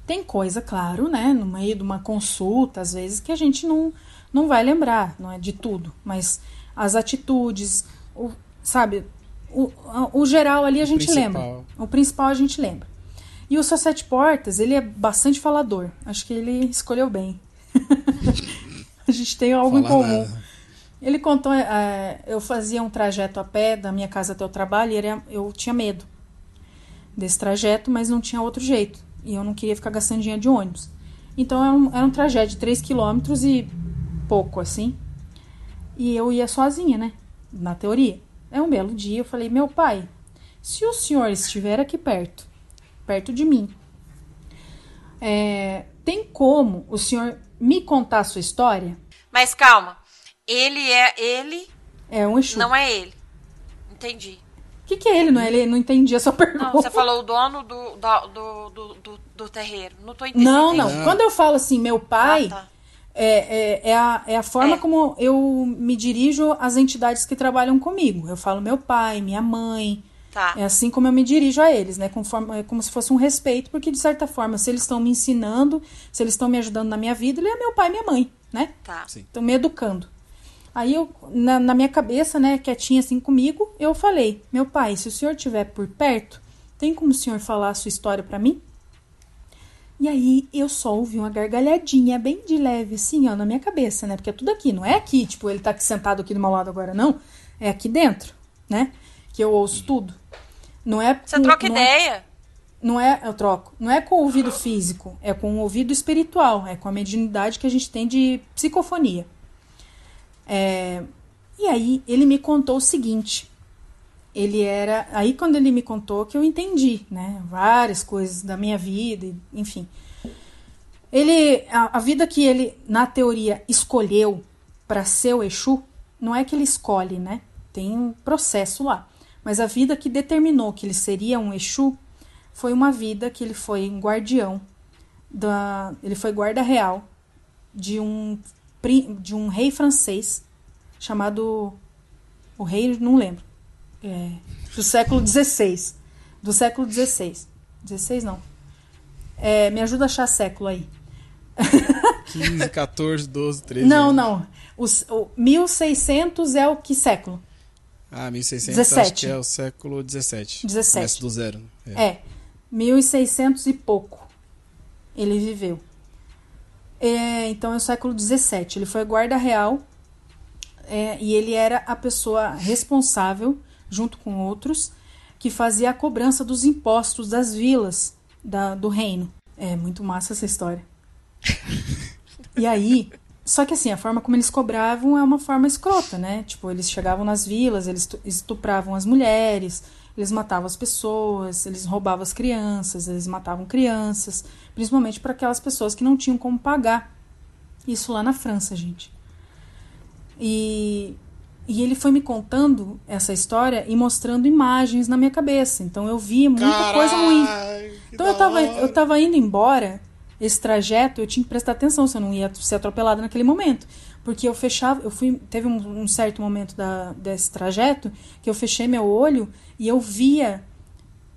Tem coisa, claro, né, no meio de uma consulta, às vezes, que a gente não, não vai lembrar, não é de tudo, mas as atitudes, o, sabe, o, o geral ali a gente principal. lembra. O principal a gente lembra. E o Só Sete Portas, ele é bastante falador. Acho que ele escolheu bem. <laughs> a gente tem algo Fala em comum. Nada. Ele contou, é, eu fazia um trajeto a pé da minha casa até o trabalho e era, eu tinha medo desse trajeto, mas não tinha outro jeito. E eu não queria ficar gastando dinheiro de ônibus. Então era um, era um trajeto de 3 quilômetros e pouco assim. E eu ia sozinha, né? Na teoria. É um belo dia, eu falei: Meu pai, se o senhor estiver aqui perto, perto de mim, é, tem como o senhor me contar a sua história? Mas calma, ele é ele. É um Exu. Não é ele. Entendi. O que, que é ele? Não, é ele não entendi a sua pergunta. Não, você falou o dono do, do, do, do, do terreiro. Não tô entendendo. Não, não. Quando eu falo assim, meu pai, ah, tá. É, é, é, a, é a forma é. como eu me dirijo às entidades que trabalham comigo. Eu falo meu pai, minha mãe. Tá. É assim como eu me dirijo a eles, né? Conforme, é como se fosse um respeito, porque de certa forma, se eles estão me ensinando, se eles estão me ajudando na minha vida, ele é meu pai e minha mãe, né? Tá. Estão me educando. Aí eu, na, na, minha cabeça, né, quietinha assim comigo, eu falei: Meu pai, se o senhor estiver por perto, tem como o senhor falar a sua história para mim? E aí eu só ouvi uma gargalhadinha bem de leve, assim, ó, na minha cabeça, né? Porque é tudo aqui, não é aqui, tipo, ele tá aqui sentado aqui do meu lado agora, não. É aqui dentro, né? Que eu ouço tudo. Não é. Você com, troca não é ideia. É, não é, eu troco. Não é com o ouvido físico, é com o ouvido espiritual, é com a mediunidade que a gente tem de psicofonia. É, e aí ele me contou o seguinte. Ele era. Aí quando ele me contou que eu entendi, né? Várias coisas da minha vida, enfim. Ele. A, a vida que ele, na teoria, escolheu para ser o Exu, não é que ele escolhe, né? Tem um processo lá. Mas a vida que determinou que ele seria um Exu foi uma vida que ele foi guardião da, ele foi guarda real de um de um rei francês chamado o rei não lembro é, do século XVI. Do século XVI. 16 não. É, me ajuda a achar século aí. 15, 14, 12, 13. Não, não. Os, o 1600 é o que século? Ah, 1600 17. acho que é o século 17. 17. Começa do zero. É. é. 1600 e pouco ele viveu. É, então é o século 17. Ele foi guarda real é, e ele era a pessoa responsável junto com outros, que fazia a cobrança dos impostos das vilas da, do reino. É muito massa essa história. e aí, só que assim, a forma como eles cobravam é uma forma escrota, né? Tipo, eles chegavam nas vilas, eles estupravam as mulheres, eles matavam as pessoas, eles roubavam as crianças, eles matavam crianças, principalmente para aquelas pessoas que não tinham como pagar. Isso lá na França, gente. E e ele foi me contando essa história e mostrando imagens na minha cabeça. Então eu via muita Carai, coisa ruim. Então eu tava, eu tava indo embora esse trajeto eu tinha que prestar atenção se eu não ia ser atropelada naquele momento. Porque eu fechava, eu fui, teve um, um certo momento da, desse trajeto que eu fechei meu olho e eu via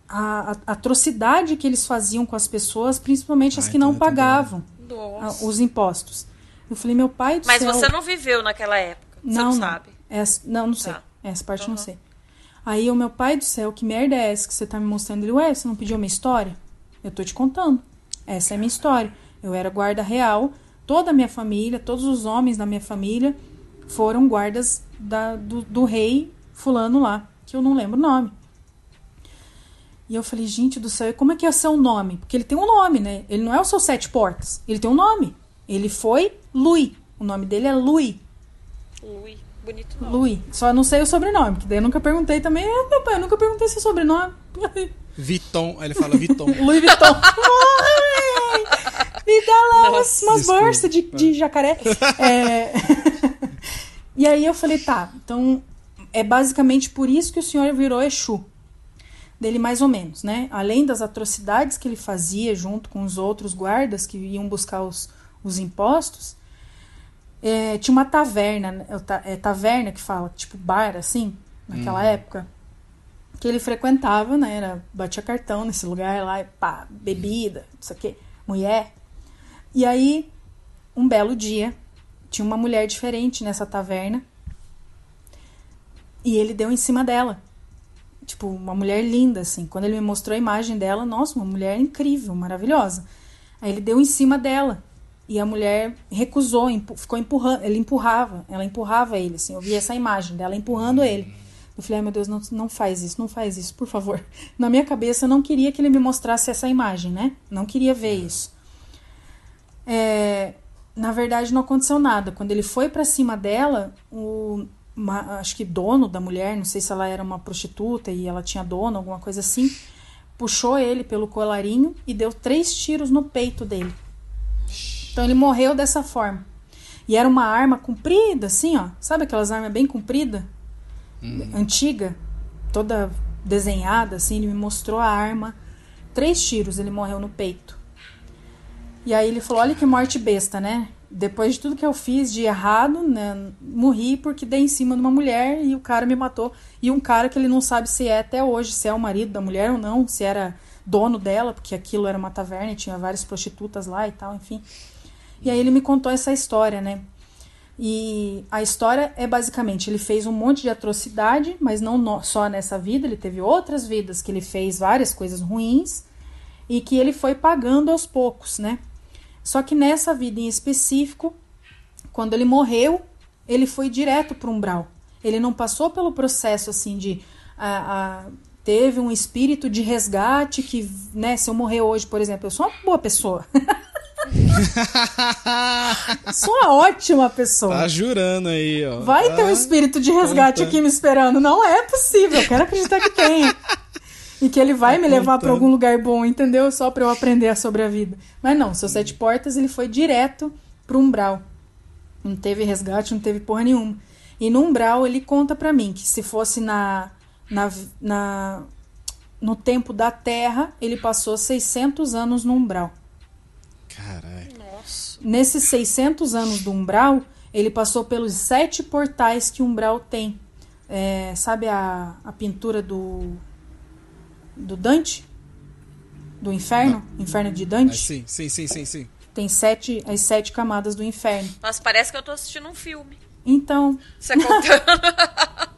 a, a atrocidade que eles faziam com as pessoas, principalmente as Ai, que não pagavam a- os impostos. Eu falei, meu pai do Mas céu. você não viveu naquela época. Você Não, não, não. sabe. Essa, não, não sei. Tá. Essa parte eu não Uhum. sei. Aí o meu pai do céu, que merda é essa que você tá me mostrando? Ele, ué, você não pediu minha história? Eu tô te contando. Essa é a minha história. Eu era guarda real, toda a minha família, todos os homens da minha família foram guardas da, do, do rei fulano lá, que eu não lembro o nome. E eu falei, gente do céu, e como é que é seu nome? Porque ele tem um nome, né? Ele não é o seu sete portas. Ele tem um nome. Ele foi Lui. O nome dele é Lui. Lui. Bonito nome. Lui. Só não sei o sobrenome, que daí eu nunca perguntei também. Ah, meu pai, eu nunca perguntei seu sobrenome. <laughs> Viton, aí ele fala Viton. <laughs> Louis Vuitton. Me dá lá umas, umas bolsas de, de jacaré. É... <laughs> e aí eu falei, tá, então é basicamente por isso que o senhor virou Exu. Dele mais ou menos, né? Além das atrocidades que ele fazia junto com os outros guardas que iam buscar os, os impostos, é, tinha uma taverna, né? é o é taverna que fala, tipo bar, assim, naquela época, que ele frequentava, né? Era, batia cartão nesse lugar lá, e pá, bebida, isso aqui, mulher. E aí, um belo dia, tinha uma mulher diferente nessa taverna. E ele deu em cima dela. Tipo, uma mulher linda, assim. Quando ele me mostrou a imagem dela, nossa, uma mulher incrível, maravilhosa. Aí ele deu em cima dela. E a mulher recusou, ficou empurrando. Ele empurrava, ela empurrava ele, assim. Eu vi essa imagem dela empurrando ele. Eu falei, ai meu Deus, não, não faz isso, não faz isso, por favor. <laughs> Na minha cabeça, eu não queria que ele me mostrasse essa imagem, né? Não queria ver isso. É, na verdade, não aconteceu nada. Quando ele foi pra cima dela, o ma- acho que dono da mulher, não sei se ela era uma prostituta e ela tinha dono, alguma coisa assim, puxou ele pelo colarinho e deu três tiros no peito dele. Então ele morreu dessa forma. E era uma arma comprida, assim, ó. Sabe aquelas armas bem compridas? Antiga, toda desenhada, assim. Ele me mostrou a arma. Três tiros ele morreu no peito. E aí ele falou: Olha que morte besta, né? Depois de tudo que eu fiz de errado, né? Morri porque dei em cima de uma mulher e o cara me matou. E um cara que ele não sabe se é até hoje, se é o marido da mulher ou não, se era dono dela, porque aquilo era uma taverna e tinha várias prostitutas lá e tal, enfim. E aí ele me contou essa história, né? E a história é basicamente: ele fez um monte de atrocidade, mas não só nessa vida, ele teve outras vidas que ele fez várias coisas ruins e que ele foi pagando aos poucos, né? Só que nessa vida em específico, quando ele morreu, ele foi direto para o umbral. Ele não passou pelo processo assim de. ah, ah, teve um espírito de resgate que, né, se eu morrer hoje, por exemplo, eu sou uma boa pessoa. <laughs> <laughs> sou uma ótima pessoa. Tá jurando aí, ó. Vai Tá ter um espírito de resgate contando. aqui me esperando. Não é possível. Eu quero acreditar que tem. E que ele vai Tá me levar para algum lugar bom, entendeu? Só para eu aprender sobre a vida. Mas não, seu sete portas ele foi direto pro umbral. Não teve resgate, não teve porra nenhuma. E no umbral ele conta pra mim que se fosse na, na, na no tempo da Terra, ele passou 600 anos no umbral. Nesses 600 anos do umbral, ele passou pelos sete portais que o umbral tem. É, sabe a, a pintura do, do Dante? Do inferno? Inferno de Ah, Dante? sim, sim, sim, sim, sim. Tem sete, as sete camadas do inferno. Nossa, parece que eu tô assistindo um filme. Então, Você contando. <laughs>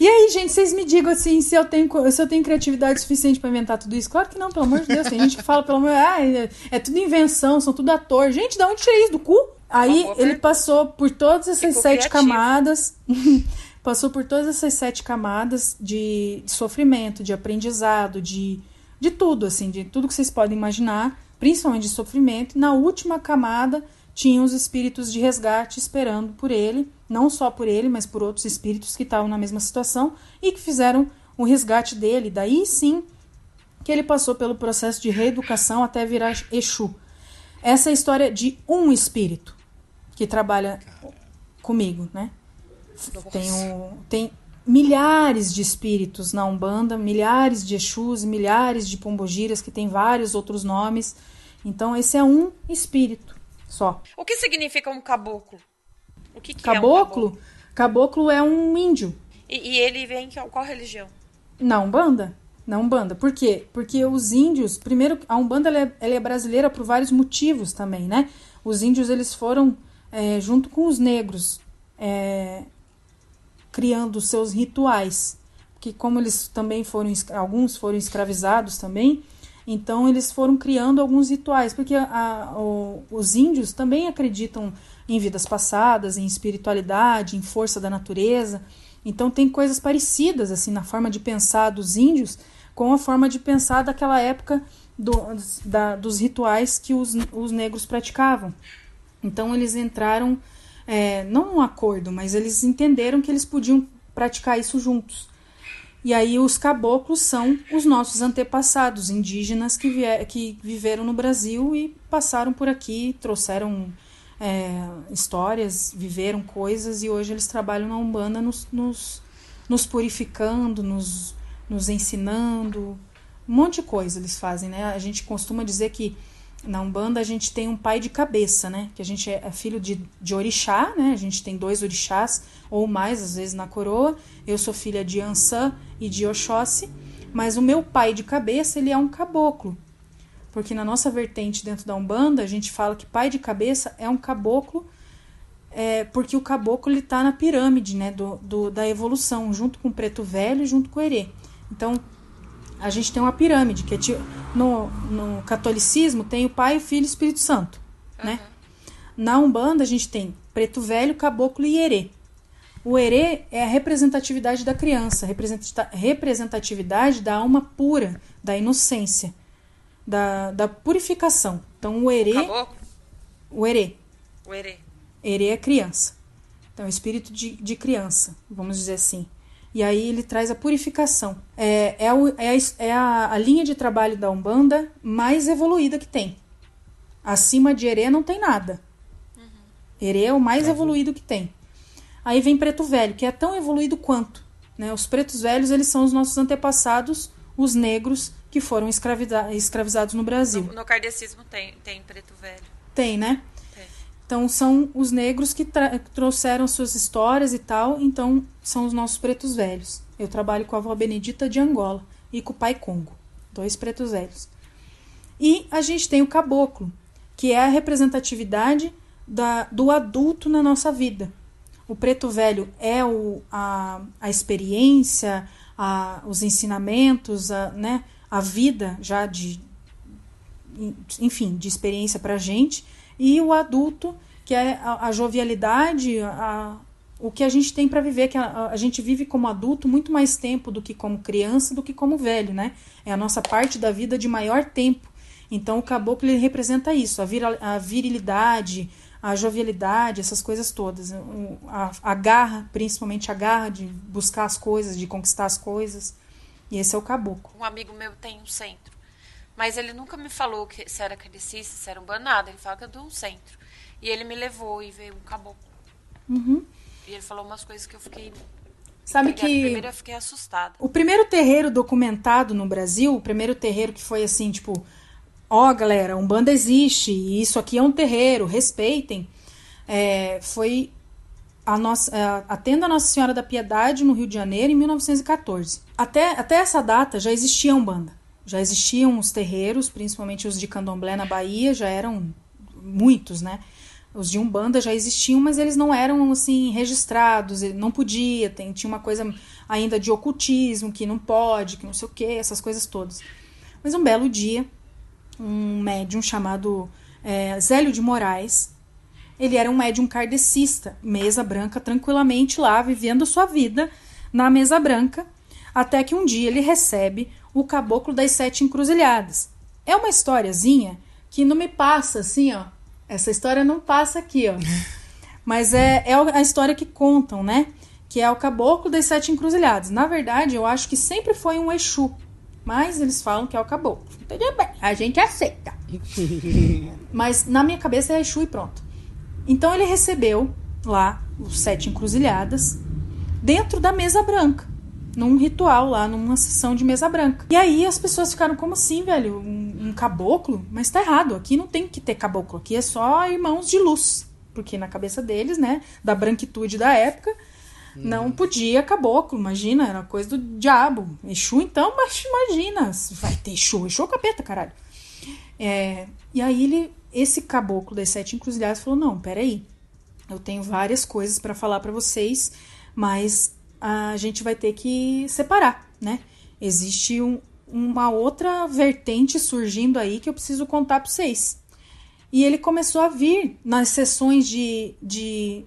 E aí, gente, vocês me digam assim, se eu tenho, se eu tenho criatividade suficiente pra inventar tudo isso? Claro que não, pelo amor de Deus. Tem gente que fala, pelo amor ah, é, é tudo invenção, são tudo ator. Gente, da onde tirei isso do cu? Aí ele pergunta. passou por todas essas Ficou sete criativo. camadas. <laughs> passou por todas essas sete camadas de, de sofrimento, de aprendizado, de, de tudo, assim, de tudo que vocês podem imaginar, principalmente de sofrimento. E na última camada tinha os espíritos de resgate esperando por ele, não só por ele, mas por outros espíritos que estavam na mesma situação e que fizeram o resgate dele. Daí sim que ele passou pelo processo de reeducação até virar Exu. Essa é a história de um espírito que trabalha comigo, né? Tem, um- tem milhares de espíritos na Umbanda, milhares de Exus, milhares de Pombogiras que tem vários outros nomes Então esse é um espírito só. O que significa um caboclo? O que, que caboclo? é um caboclo? Caboclo é um índio. E, e ele vem de qual religião? Na Umbanda. Na Umbanda. Por quê? Porque os índios, primeiro, a Umbanda ela é, ela é brasileira por vários motivos também, né? Os índios eles foram é, junto com os negros é, criando seus rituais, que como eles também foram alguns foram escravizados também, então eles foram criando alguns rituais, porque a, o, os índios também acreditam em vidas passadas, em espiritualidade, em força da natureza. Então tem coisas parecidas assim na forma de pensar dos índios com a forma de pensar daquela época do, da, dos rituais que os, os negros praticavam. Então eles entraram, é, não um acordo, mas eles entenderam que eles podiam praticar isso juntos. E aí os caboclos são os nossos antepassados indígenas que, vier, que viveram no Brasil e passaram por aqui, trouxeram é, histórias, viveram coisas e hoje eles trabalham na Umbanda nos, nos, nos purificando, nos, nos ensinando, um monte de coisa eles fazem, né? A gente costuma dizer que na Umbanda a gente tem um pai de cabeça, né? Que a gente é filho de, de orixá, né? A gente tem dois orixás, ou mais, às vezes, na coroa. Eu sou filha de Ansã e de Oxóssi, mas o meu pai de cabeça, ele é um caboclo. Porque na nossa vertente dentro da Umbanda, a gente fala que pai de cabeça é um caboclo, é, porque o caboclo ele tá na pirâmide, né? Do, do, da evolução, junto com o preto velho e junto com o herê. Então, a gente tem uma pirâmide, que é no, no catolicismo tem o Pai, o Filho e o Espírito Santo, uhum. né? Na Umbanda a gente tem preto velho, caboclo e herê. O herê é a representatividade da criança, representatividade da alma pura, da inocência, da, da purificação. Então o herê... Caboclo? O herê. O herê. Herê é criança. Então, é espírito de, de criança, vamos dizer assim. E aí ele traz a purificação. É, é, o, é, a, é a, a, linha de trabalho da Umbanda mais evoluída que tem. Acima de Herê não tem nada. Uhum. Herê é o mais uhum. evoluído que tem. Aí vem Preto Velho, que é tão evoluído quanto. Né? Os pretos velhos eles são os nossos antepassados, os negros que foram escravizados no Brasil. No, no kardecismo tem, tem preto velho. Tem, né? Então são os negros que trouxeram suas histórias e tal, então são os nossos pretos velhos. Eu trabalho com a avó Benedita de Angola e com o pai Congo, dois pretos velhos. E a gente tem o caboclo, que é a representatividade da, do adulto na nossa vida. O preto velho é o, a, a experiência, a, os ensinamentos, a, né, a vida já de, enfim, de experiência para a gente e o adulto, que é a, a jovialidade, a, o que a gente tem para viver, que a, a, gente vive como adulto muito mais tempo do que como criança, do que como velho, né? É a nossa parte da vida de maior tempo. Então o caboclo ele representa isso, a, vira, a virilidade, a jovialidade, essas coisas todas. A, a, garra, principalmente a garra de buscar as coisas, de conquistar as coisas. E esse é o caboclo. Um amigo meu tem um centro mas ele nunca me falou que se era cardecista, se era um banado. Ele fala que é de um centro. E ele me levou e veio um caboclo. Uhum. E ele falou umas coisas que eu fiquei. Sabe que. Primeiro eu fiquei assustada. O primeiro terreiro documentado no Brasil, o primeiro terreiro que foi assim, tipo, ó, oh, galera, um banda existe, e isso aqui é um terreiro, respeitem. É, foi a, nossa, a, a tenda Nossa Senhora da Piedade no Rio de Janeiro em 1914. Até, até essa data já existia um banda. Já existiam os terreiros, principalmente os de candomblé na Bahia, já eram muitos, né? Os de Umbanda já existiam, mas eles não eram assim registrados, não podia, tem, tinha uma coisa ainda de ocultismo, que não pode, que não sei o que, essas coisas todas. Mas um belo dia, um médium chamado é, Zélio de Moraes, ele era um médium kardecista, mesa branca, tranquilamente lá, vivendo sua vida na mesa branca, até que um dia ele recebe o Caboclo das Sete Encruzilhadas. É uma historiazinha que não me passa assim, ó. Essa história não passa aqui, ó. <laughs> Mas é, é a história que contam, né? Que é o Caboclo das Sete Encruzilhadas. Na verdade, eu acho que sempre foi um Exu. Mas eles falam que é o Caboclo. Tudo bem, a gente aceita. <laughs> mas na minha cabeça é Exu e pronto. Então ele recebeu lá os Sete Encruzilhadas dentro da mesa branca num ritual lá, numa sessão de mesa branca. E aí as pessoas ficaram como assim, velho? Um, caboclo? Mas tá errado, aqui não tem que ter caboclo, aqui é só irmãos de luz. Porque na cabeça deles, né, da branquitude da época, não podia caboclo, imagina, era coisa do diabo. Exu, então, mas imagina, vai ter Exu, Exu é o capeta, caralho. É, e aí ele, esse caboclo das sete encruzilhadas falou, não, peraí, eu tenho várias coisas para falar para vocês, mas a gente vai ter que separar, né? Existe um, uma outra vertente surgindo aí que eu preciso contar para vocês. E ele começou a vir nas sessões de, de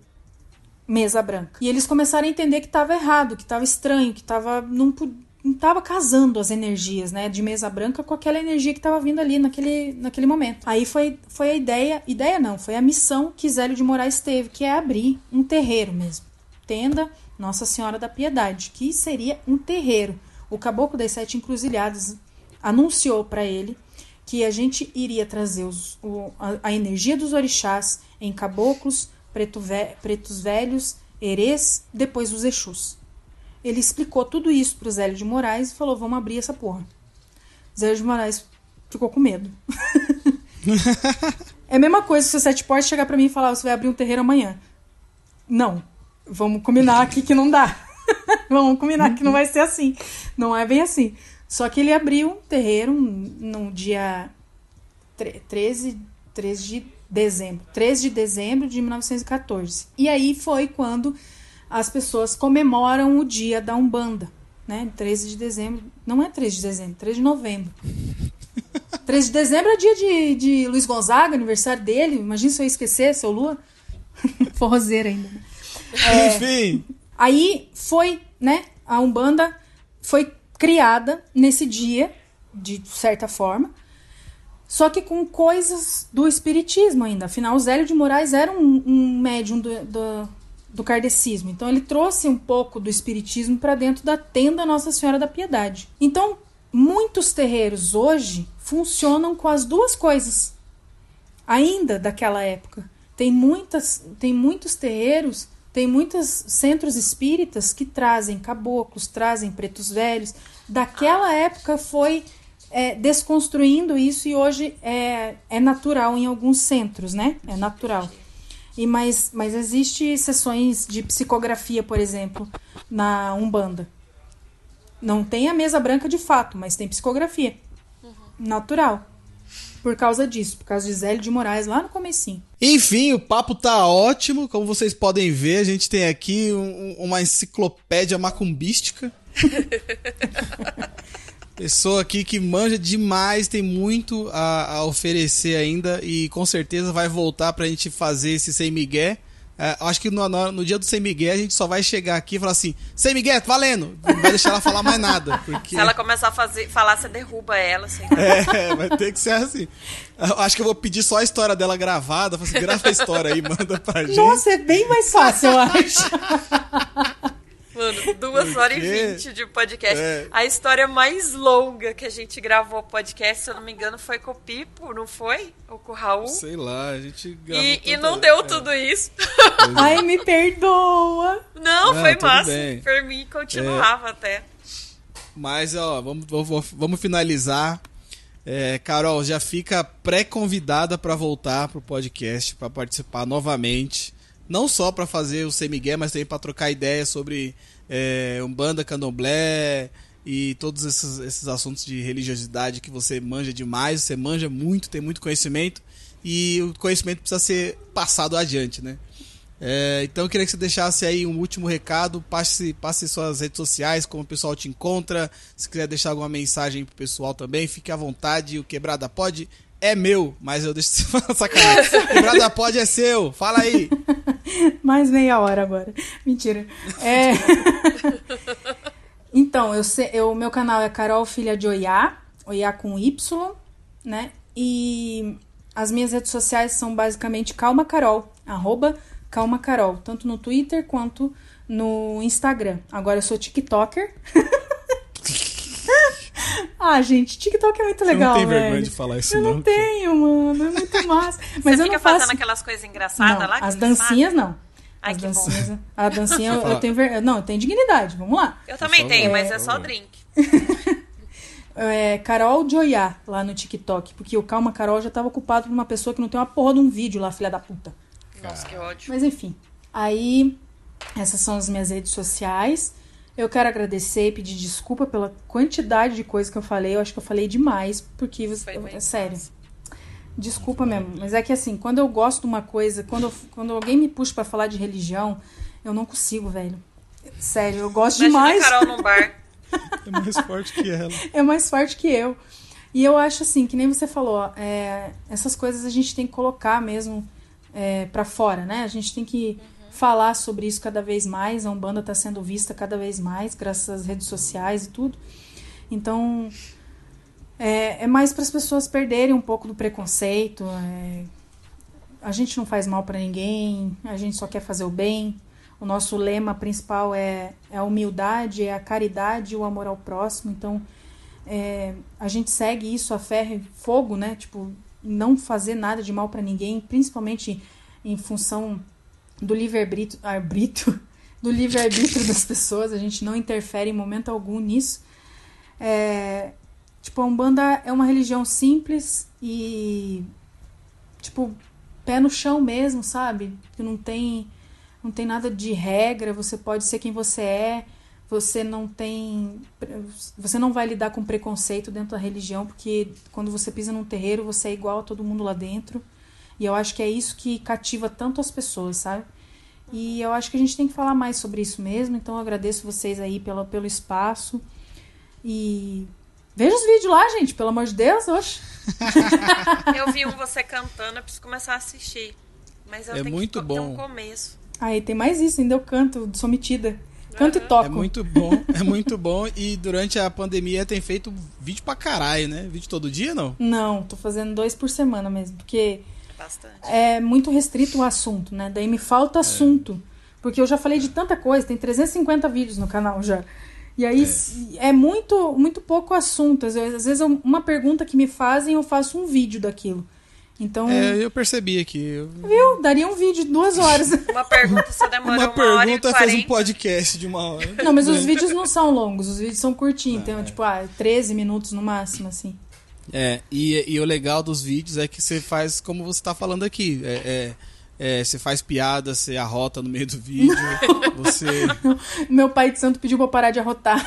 mesa branca. E eles começaram a entender que estava errado, que estava estranho, que estava não estava casando as energias, né, de mesa branca com aquela energia que estava vindo ali naquele, naquele momento. Aí foi, foi a ideia, ideia não, foi a missão que Zélio de Moraes teve, que é abrir um terreiro mesmo. Tenda Nossa Senhora da Piedade, que seria um terreiro. O Caboclo das Sete Encruzilhadas anunciou para ele que a gente iria trazer os, o, a, a, energia dos orixás em caboclos, preto ve, pretos velhos, erês, depois os exus. Ele explicou tudo isso pro Zélio de Moraes e falou: vamos abrir essa porra. Zélio de Moraes ficou com medo. <laughs> é a mesma coisa se o Sete Portes chegar para mim e falar: você vai abrir um terreiro amanhã. Não. Vamos combinar aqui que não dá. <laughs> vamos combinar que não vai ser assim. Não é bem assim. Só que ele abriu um terreiro no dia 13, 13 de dezembro. 13 de dezembro de 1914. E aí foi quando as pessoas comemoram o dia da Umbanda, né? 13 de dezembro. Não é 13 de dezembro, 13 de novembro. <laughs> 13 de dezembro é dia de, de Luiz Gonzaga, aniversário dele. Imagina se eu esquecer, seu Lua. <laughs> Forrozeira ainda. É, Enfim. Aí foi, né? A Umbanda foi criada nesse dia, de certa forma. Só que com coisas do espiritismo ainda. Afinal, o Zélio de Moraes era um, um médium do, do, do kardecismo. Então ele trouxe um pouco do espiritismo para dentro da tenda Nossa Senhora da Piedade. Então, muitos terreiros hoje funcionam com as duas coisas. Ainda daquela época. Tem muitas, tem muitos terreiros, tem muitos centros espíritas que trazem caboclos, trazem pretos velhos. Daquela época foi é, desconstruindo isso e hoje é, é natural em alguns centros, né? É natural. E mas, mas existe sessões de psicografia, por exemplo, na Umbanda. Não tem a mesa branca de fato, mas tem psicografia. Uhum. Natural. Por causa disso, por causa de Zélio de Moraes lá no comecinho. Enfim, o papo tá ótimo. Como vocês podem ver, a gente tem aqui um, uma enciclopédia macumbística. <laughs> Pessoa aqui que manja demais, tem muito a, a, oferecer ainda e com certeza vai voltar pra gente fazer esse sem migué. É, acho que no, no, no, dia do sem migué a gente só vai chegar aqui e falar assim: sem migué, valendo! Não vai deixar ela falar mais nada. Porque... <laughs> Se ela começar a fazer, falar, você derruba ela. Assim. É, <laughs> vai ter que ser assim. Eu acho que eu vou pedir só a história dela gravada. Assim, grava a história aí, <laughs> manda pra gente. Nossa, é bem mais fácil, eu acho. Mano, duas horas e vinte de podcast. É. A história mais longa que a gente gravou podcast, se eu não me engano, foi com o Pipo, não foi? Ou com o Raul? Sei lá, a gente gravou. E, e não deu é. tudo isso. Ai, me perdoa. Não, não foi massa. Bem. Por mim, continuava é. até. Mas, ó, vamos, vamos, vamos finalizar. É, Carol, já fica pré-convidada para voltar pro podcast, para participar novamente não só para fazer o Semigué, mas também para trocar ideias sobre é, Umbanda, Candomblé e todos esses, esses assuntos de religiosidade que você manja demais, você manja muito, tem muito conhecimento e o conhecimento precisa ser passado adiante, né? É, então eu queria que você deixasse aí um último recado, passe, passe suas redes sociais, como o pessoal te encontra, se quiser deixar alguma mensagem pro pessoal também, fique à vontade, o Quebrada pode é meu, mas eu deixo falar <laughs> sacanagem. Quebrada pode é seu, fala aí. <laughs> Mais meia hora agora. Mentira. É... <laughs> então, eu, eu meu canal é Carol Filha de Oiá, Oiá com Y, né? E as minhas redes sociais são basicamente Calma Carol, arroba Calma Carol, tanto no Twitter quanto no Instagram. Agora eu sou TikToker. Ah, gente, TikTok é muito legal, Você não tem velho. vergonha de falar isso, eu não? Eu não tenho, mano. É muito <laughs> massa. Mas Você eu fica não faço... fazendo aquelas coisas engraçadas não, lá? As dancinhas, não. Ai, as que dancinhas, bom. A <laughs> dancinha eu, eu tenho ver... Não, eu tenho dignidade. Vamos lá. Eu também tenho, mas é só drink. <laughs> é, Carol Joyá lá no TikTok, porque o Calma Carol já tava ocupado por uma pessoa que não tem uma porra de um vídeo lá, filha da puta. Nossa, que ódio. Mas enfim, aí essas são as minhas redes sociais. Eu quero agradecer e pedir desculpa pela quantidade de coisas que eu falei. Eu acho que eu falei demais, porque você. Foi bem É sério. Desculpa mesmo. Mas é que assim, quando eu gosto de uma coisa, quando, eu- quando alguém me puxa pra falar de religião, eu não consigo, velho. Sério, eu gosto Imagina demais. a Carol num bar. <laughs> É mais forte que ela. <laughs> é mais forte que eu. E eu acho assim, que nem você falou, ó, é, essas coisas a gente tem que colocar mesmo é, para fora, né? A gente tem que falar sobre isso cada vez mais. A Umbanda está sendo vista cada vez mais, graças às redes sociais e tudo. Então, é, é mais para as pessoas perderem um pouco do preconceito. é, a gente não faz mal para ninguém, a gente só quer fazer o bem. O nosso lema principal é, é a humildade, é a caridade e o amor ao próximo. Então, é, a gente segue isso a ferro e fogo, né? Tipo, não fazer nada de mal para ninguém, principalmente em função do livre-arbítrio, arbítrio, do livre-arbítrio das pessoas. A gente não interfere em momento algum nisso. É, tipo, a Umbanda é uma religião simples e, tipo, pé no chão mesmo, sabe? Que não tem, não tem nada de regra, você pode ser quem você é, você não tem. Você não vai lidar com preconceito dentro da religião, porque quando você pisa num terreiro, você é igual a todo mundo lá dentro. E eu acho que é isso que cativa tanto as pessoas, sabe? E eu acho que a gente tem que falar mais sobre isso mesmo, então eu agradeço vocês aí pelo, pelo espaço. E veja os vídeos lá, gente, pelo amor de Deus, oxe. <laughs> Eu vi um você cantando, eu preciso começar a assistir. Mas eu É tenho muito que ter bom. um começo. Aí tem mais isso, ainda eu canto, sou metida. Canto e toco. É muito bom, <laughs> é muito bom. E durante a pandemia tem feito vídeo pra caralho, né? Vídeo todo dia, não? Não, tô fazendo dois por semana mesmo, porque Bastante. é muito restrito o assunto, né? Daí me falta assunto. Porque eu já falei de tanta coisa, tem 350 vídeos no canal já. E aí se- é, muito muito pouco assunto. Às vezes, às vezes eu- uma pergunta que me fazem, eu faço um vídeo daquilo. Então, É, eu percebi aqui. Eu- viu? Daria um vídeo de duas horas. <laughs> Uma pergunta só demorou Uma uma, hora e pergunta faz um podcast de uma hora. Não, mas os <laughs> vídeos não são longos, os vídeos são curtinhos. Então, tipo, ah, 13 minutos no máximo, assim. É, e, e o legal dos vídeos é que você faz como você tá falando aqui. É, é, é, você faz piada, você arrota no meio do vídeo, <laughs> você Meu pai de santo pediu pra eu parar de arrotar.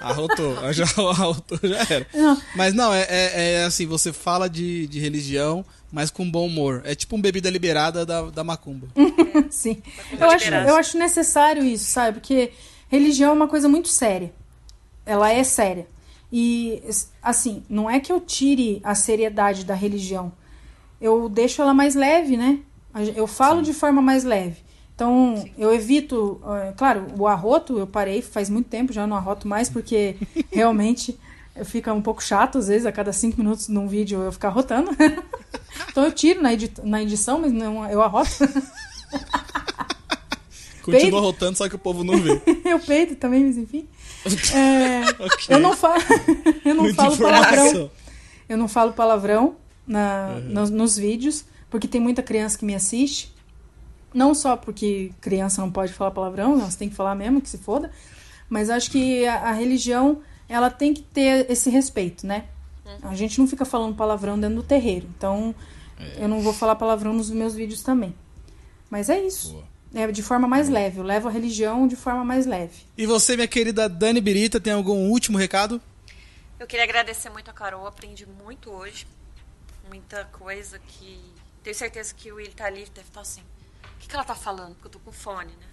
arrotou, já <laughs> arrotou, já era. Não. Mas não, é, é, é assim, você fala de, de religião, mas com bom humor. É tipo um bebida liberada da, da macumba. <laughs> Sim. Eu acho, eu acho necessário isso, sabe? Porque religião é uma coisa muito séria. Ela é séria. E, assim, não é que eu tire a seriedade da religião. Eu deixo ela mais leve, né? Eu falo de forma mais leve. Então, eu evito. eh, claro, o arroto eu parei faz muito tempo, já não arroto mais, porque <laughs> realmente fica um pouco chato, às vezes, a cada cinco minutos num vídeo eu ficar arrotando. <laughs> então eu tiro na, edi- na edição, mas não, eu arroto. <laughs> Continua Peido. arrotando, só que o povo não vê. eu peido também, mas enfim. É, <laughs> Ok. Eu não falo, <laughs> eu não falo palavrão. Eu não falo palavrão na, nos, nos vídeos, porque tem muita criança que me assiste. Não só porque criança não pode falar palavrão, você tem que falar mesmo, que se foda. Mas acho que a, a religião, ela tem que ter esse respeito, né? A gente não fica falando palavrão dentro do terreiro. Então, eu não vou falar palavrão nos meus vídeos também. Mas é isso. Boa. É de forma mais leve. Eu levo a religião de forma mais leve. E você, minha querida Dani Birita, tem algum último recado? Eu queria agradecer muito a Carol, aprendi muito hoje. Muita coisa que. Tenho certeza que o Will tá ali, deve estar assim. O que, que ela tá falando? Porque eu tô com fone, né?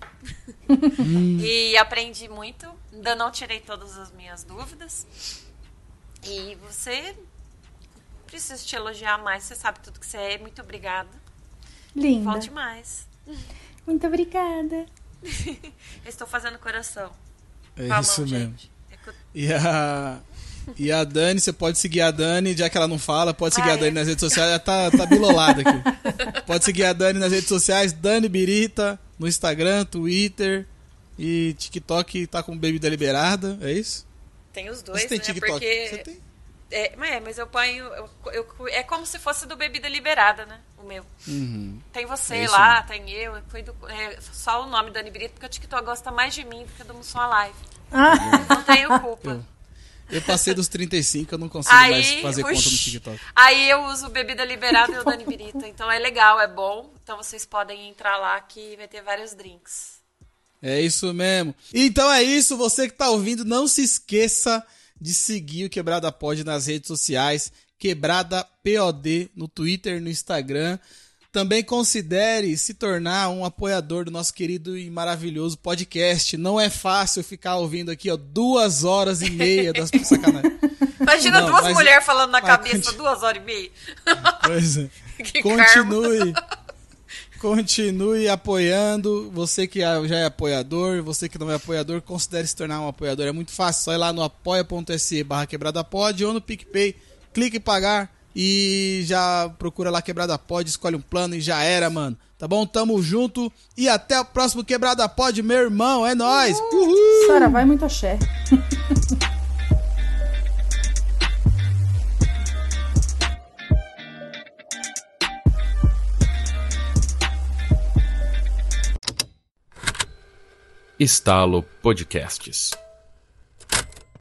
<laughs> e aprendi muito. Ainda não tirei todas as minhas dúvidas. E você. Preciso te elogiar mais. Você sabe tudo que você é. Muito obrigada. Linda. Volte mais. Muito obrigada. Eu <laughs> estou fazendo coração. É Com isso mão, mesmo. gente. É que E a, e a Dani, você pode seguir a Dani, já que ela não fala, pode seguir Ah, a Dani é? nas redes sociais, ela tá, tá bilolada aqui. <laughs> Pode seguir a Dani nas redes sociais, Dani Birita, no Instagram, Twitter e TikTok tá com Bebida Liberada, é isso? Tem os dois, Você tem né? TikTok? Porque. Você tem? É, mas é, mas eu ponho. eu- eu- é como se fosse do Bebida Liberada, né? O meu. Uhum. Tem você É lá, tem eu. Foi do, é, só o nome Dani Brito, porque o TikTok gosta mais de mim do que do Sua Live. Ah, Não tenho culpa. Eu passei dos 35, eu não consigo Aí, mais fazer conta no. TikTok. Aí eu uso bebida <laughs> liberada e o Dani Birita. Então é legal, é bom. Então vocês podem entrar lá que vai ter vários drinks. É isso mesmo. Então é isso, você que tá ouvindo, não se esqueça de seguir o Quebrada Pod nas redes sociais, Quebrada POD no Twitter, no Instagram. Também considere se tornar um apoiador do nosso querido e maravilhoso podcast. Não é fácil ficar ouvindo aqui, ó, duas horas e meia das <laughs> sacanagem. Imagina Não, duas mas- mulheres falando na cabeça continu- duas horas e meia. Pois é. <laughs> Que Continue. Continue apoiando. Você que já é apoiador, você que não é apoiador, considere se tornar um apoiador. É muito fácil. Só ir lá no apoia.se barra quebrada pod ou no PicPay. Clique em pagar e já procura lá quebrada pod, escolhe um plano e já era, mano. Tá bom? Tamo junto e até o próximo quebrada pod, meu irmão. É nóis. Uhul. Sara, vai muito axé. <laughs> Estalo Podcasts.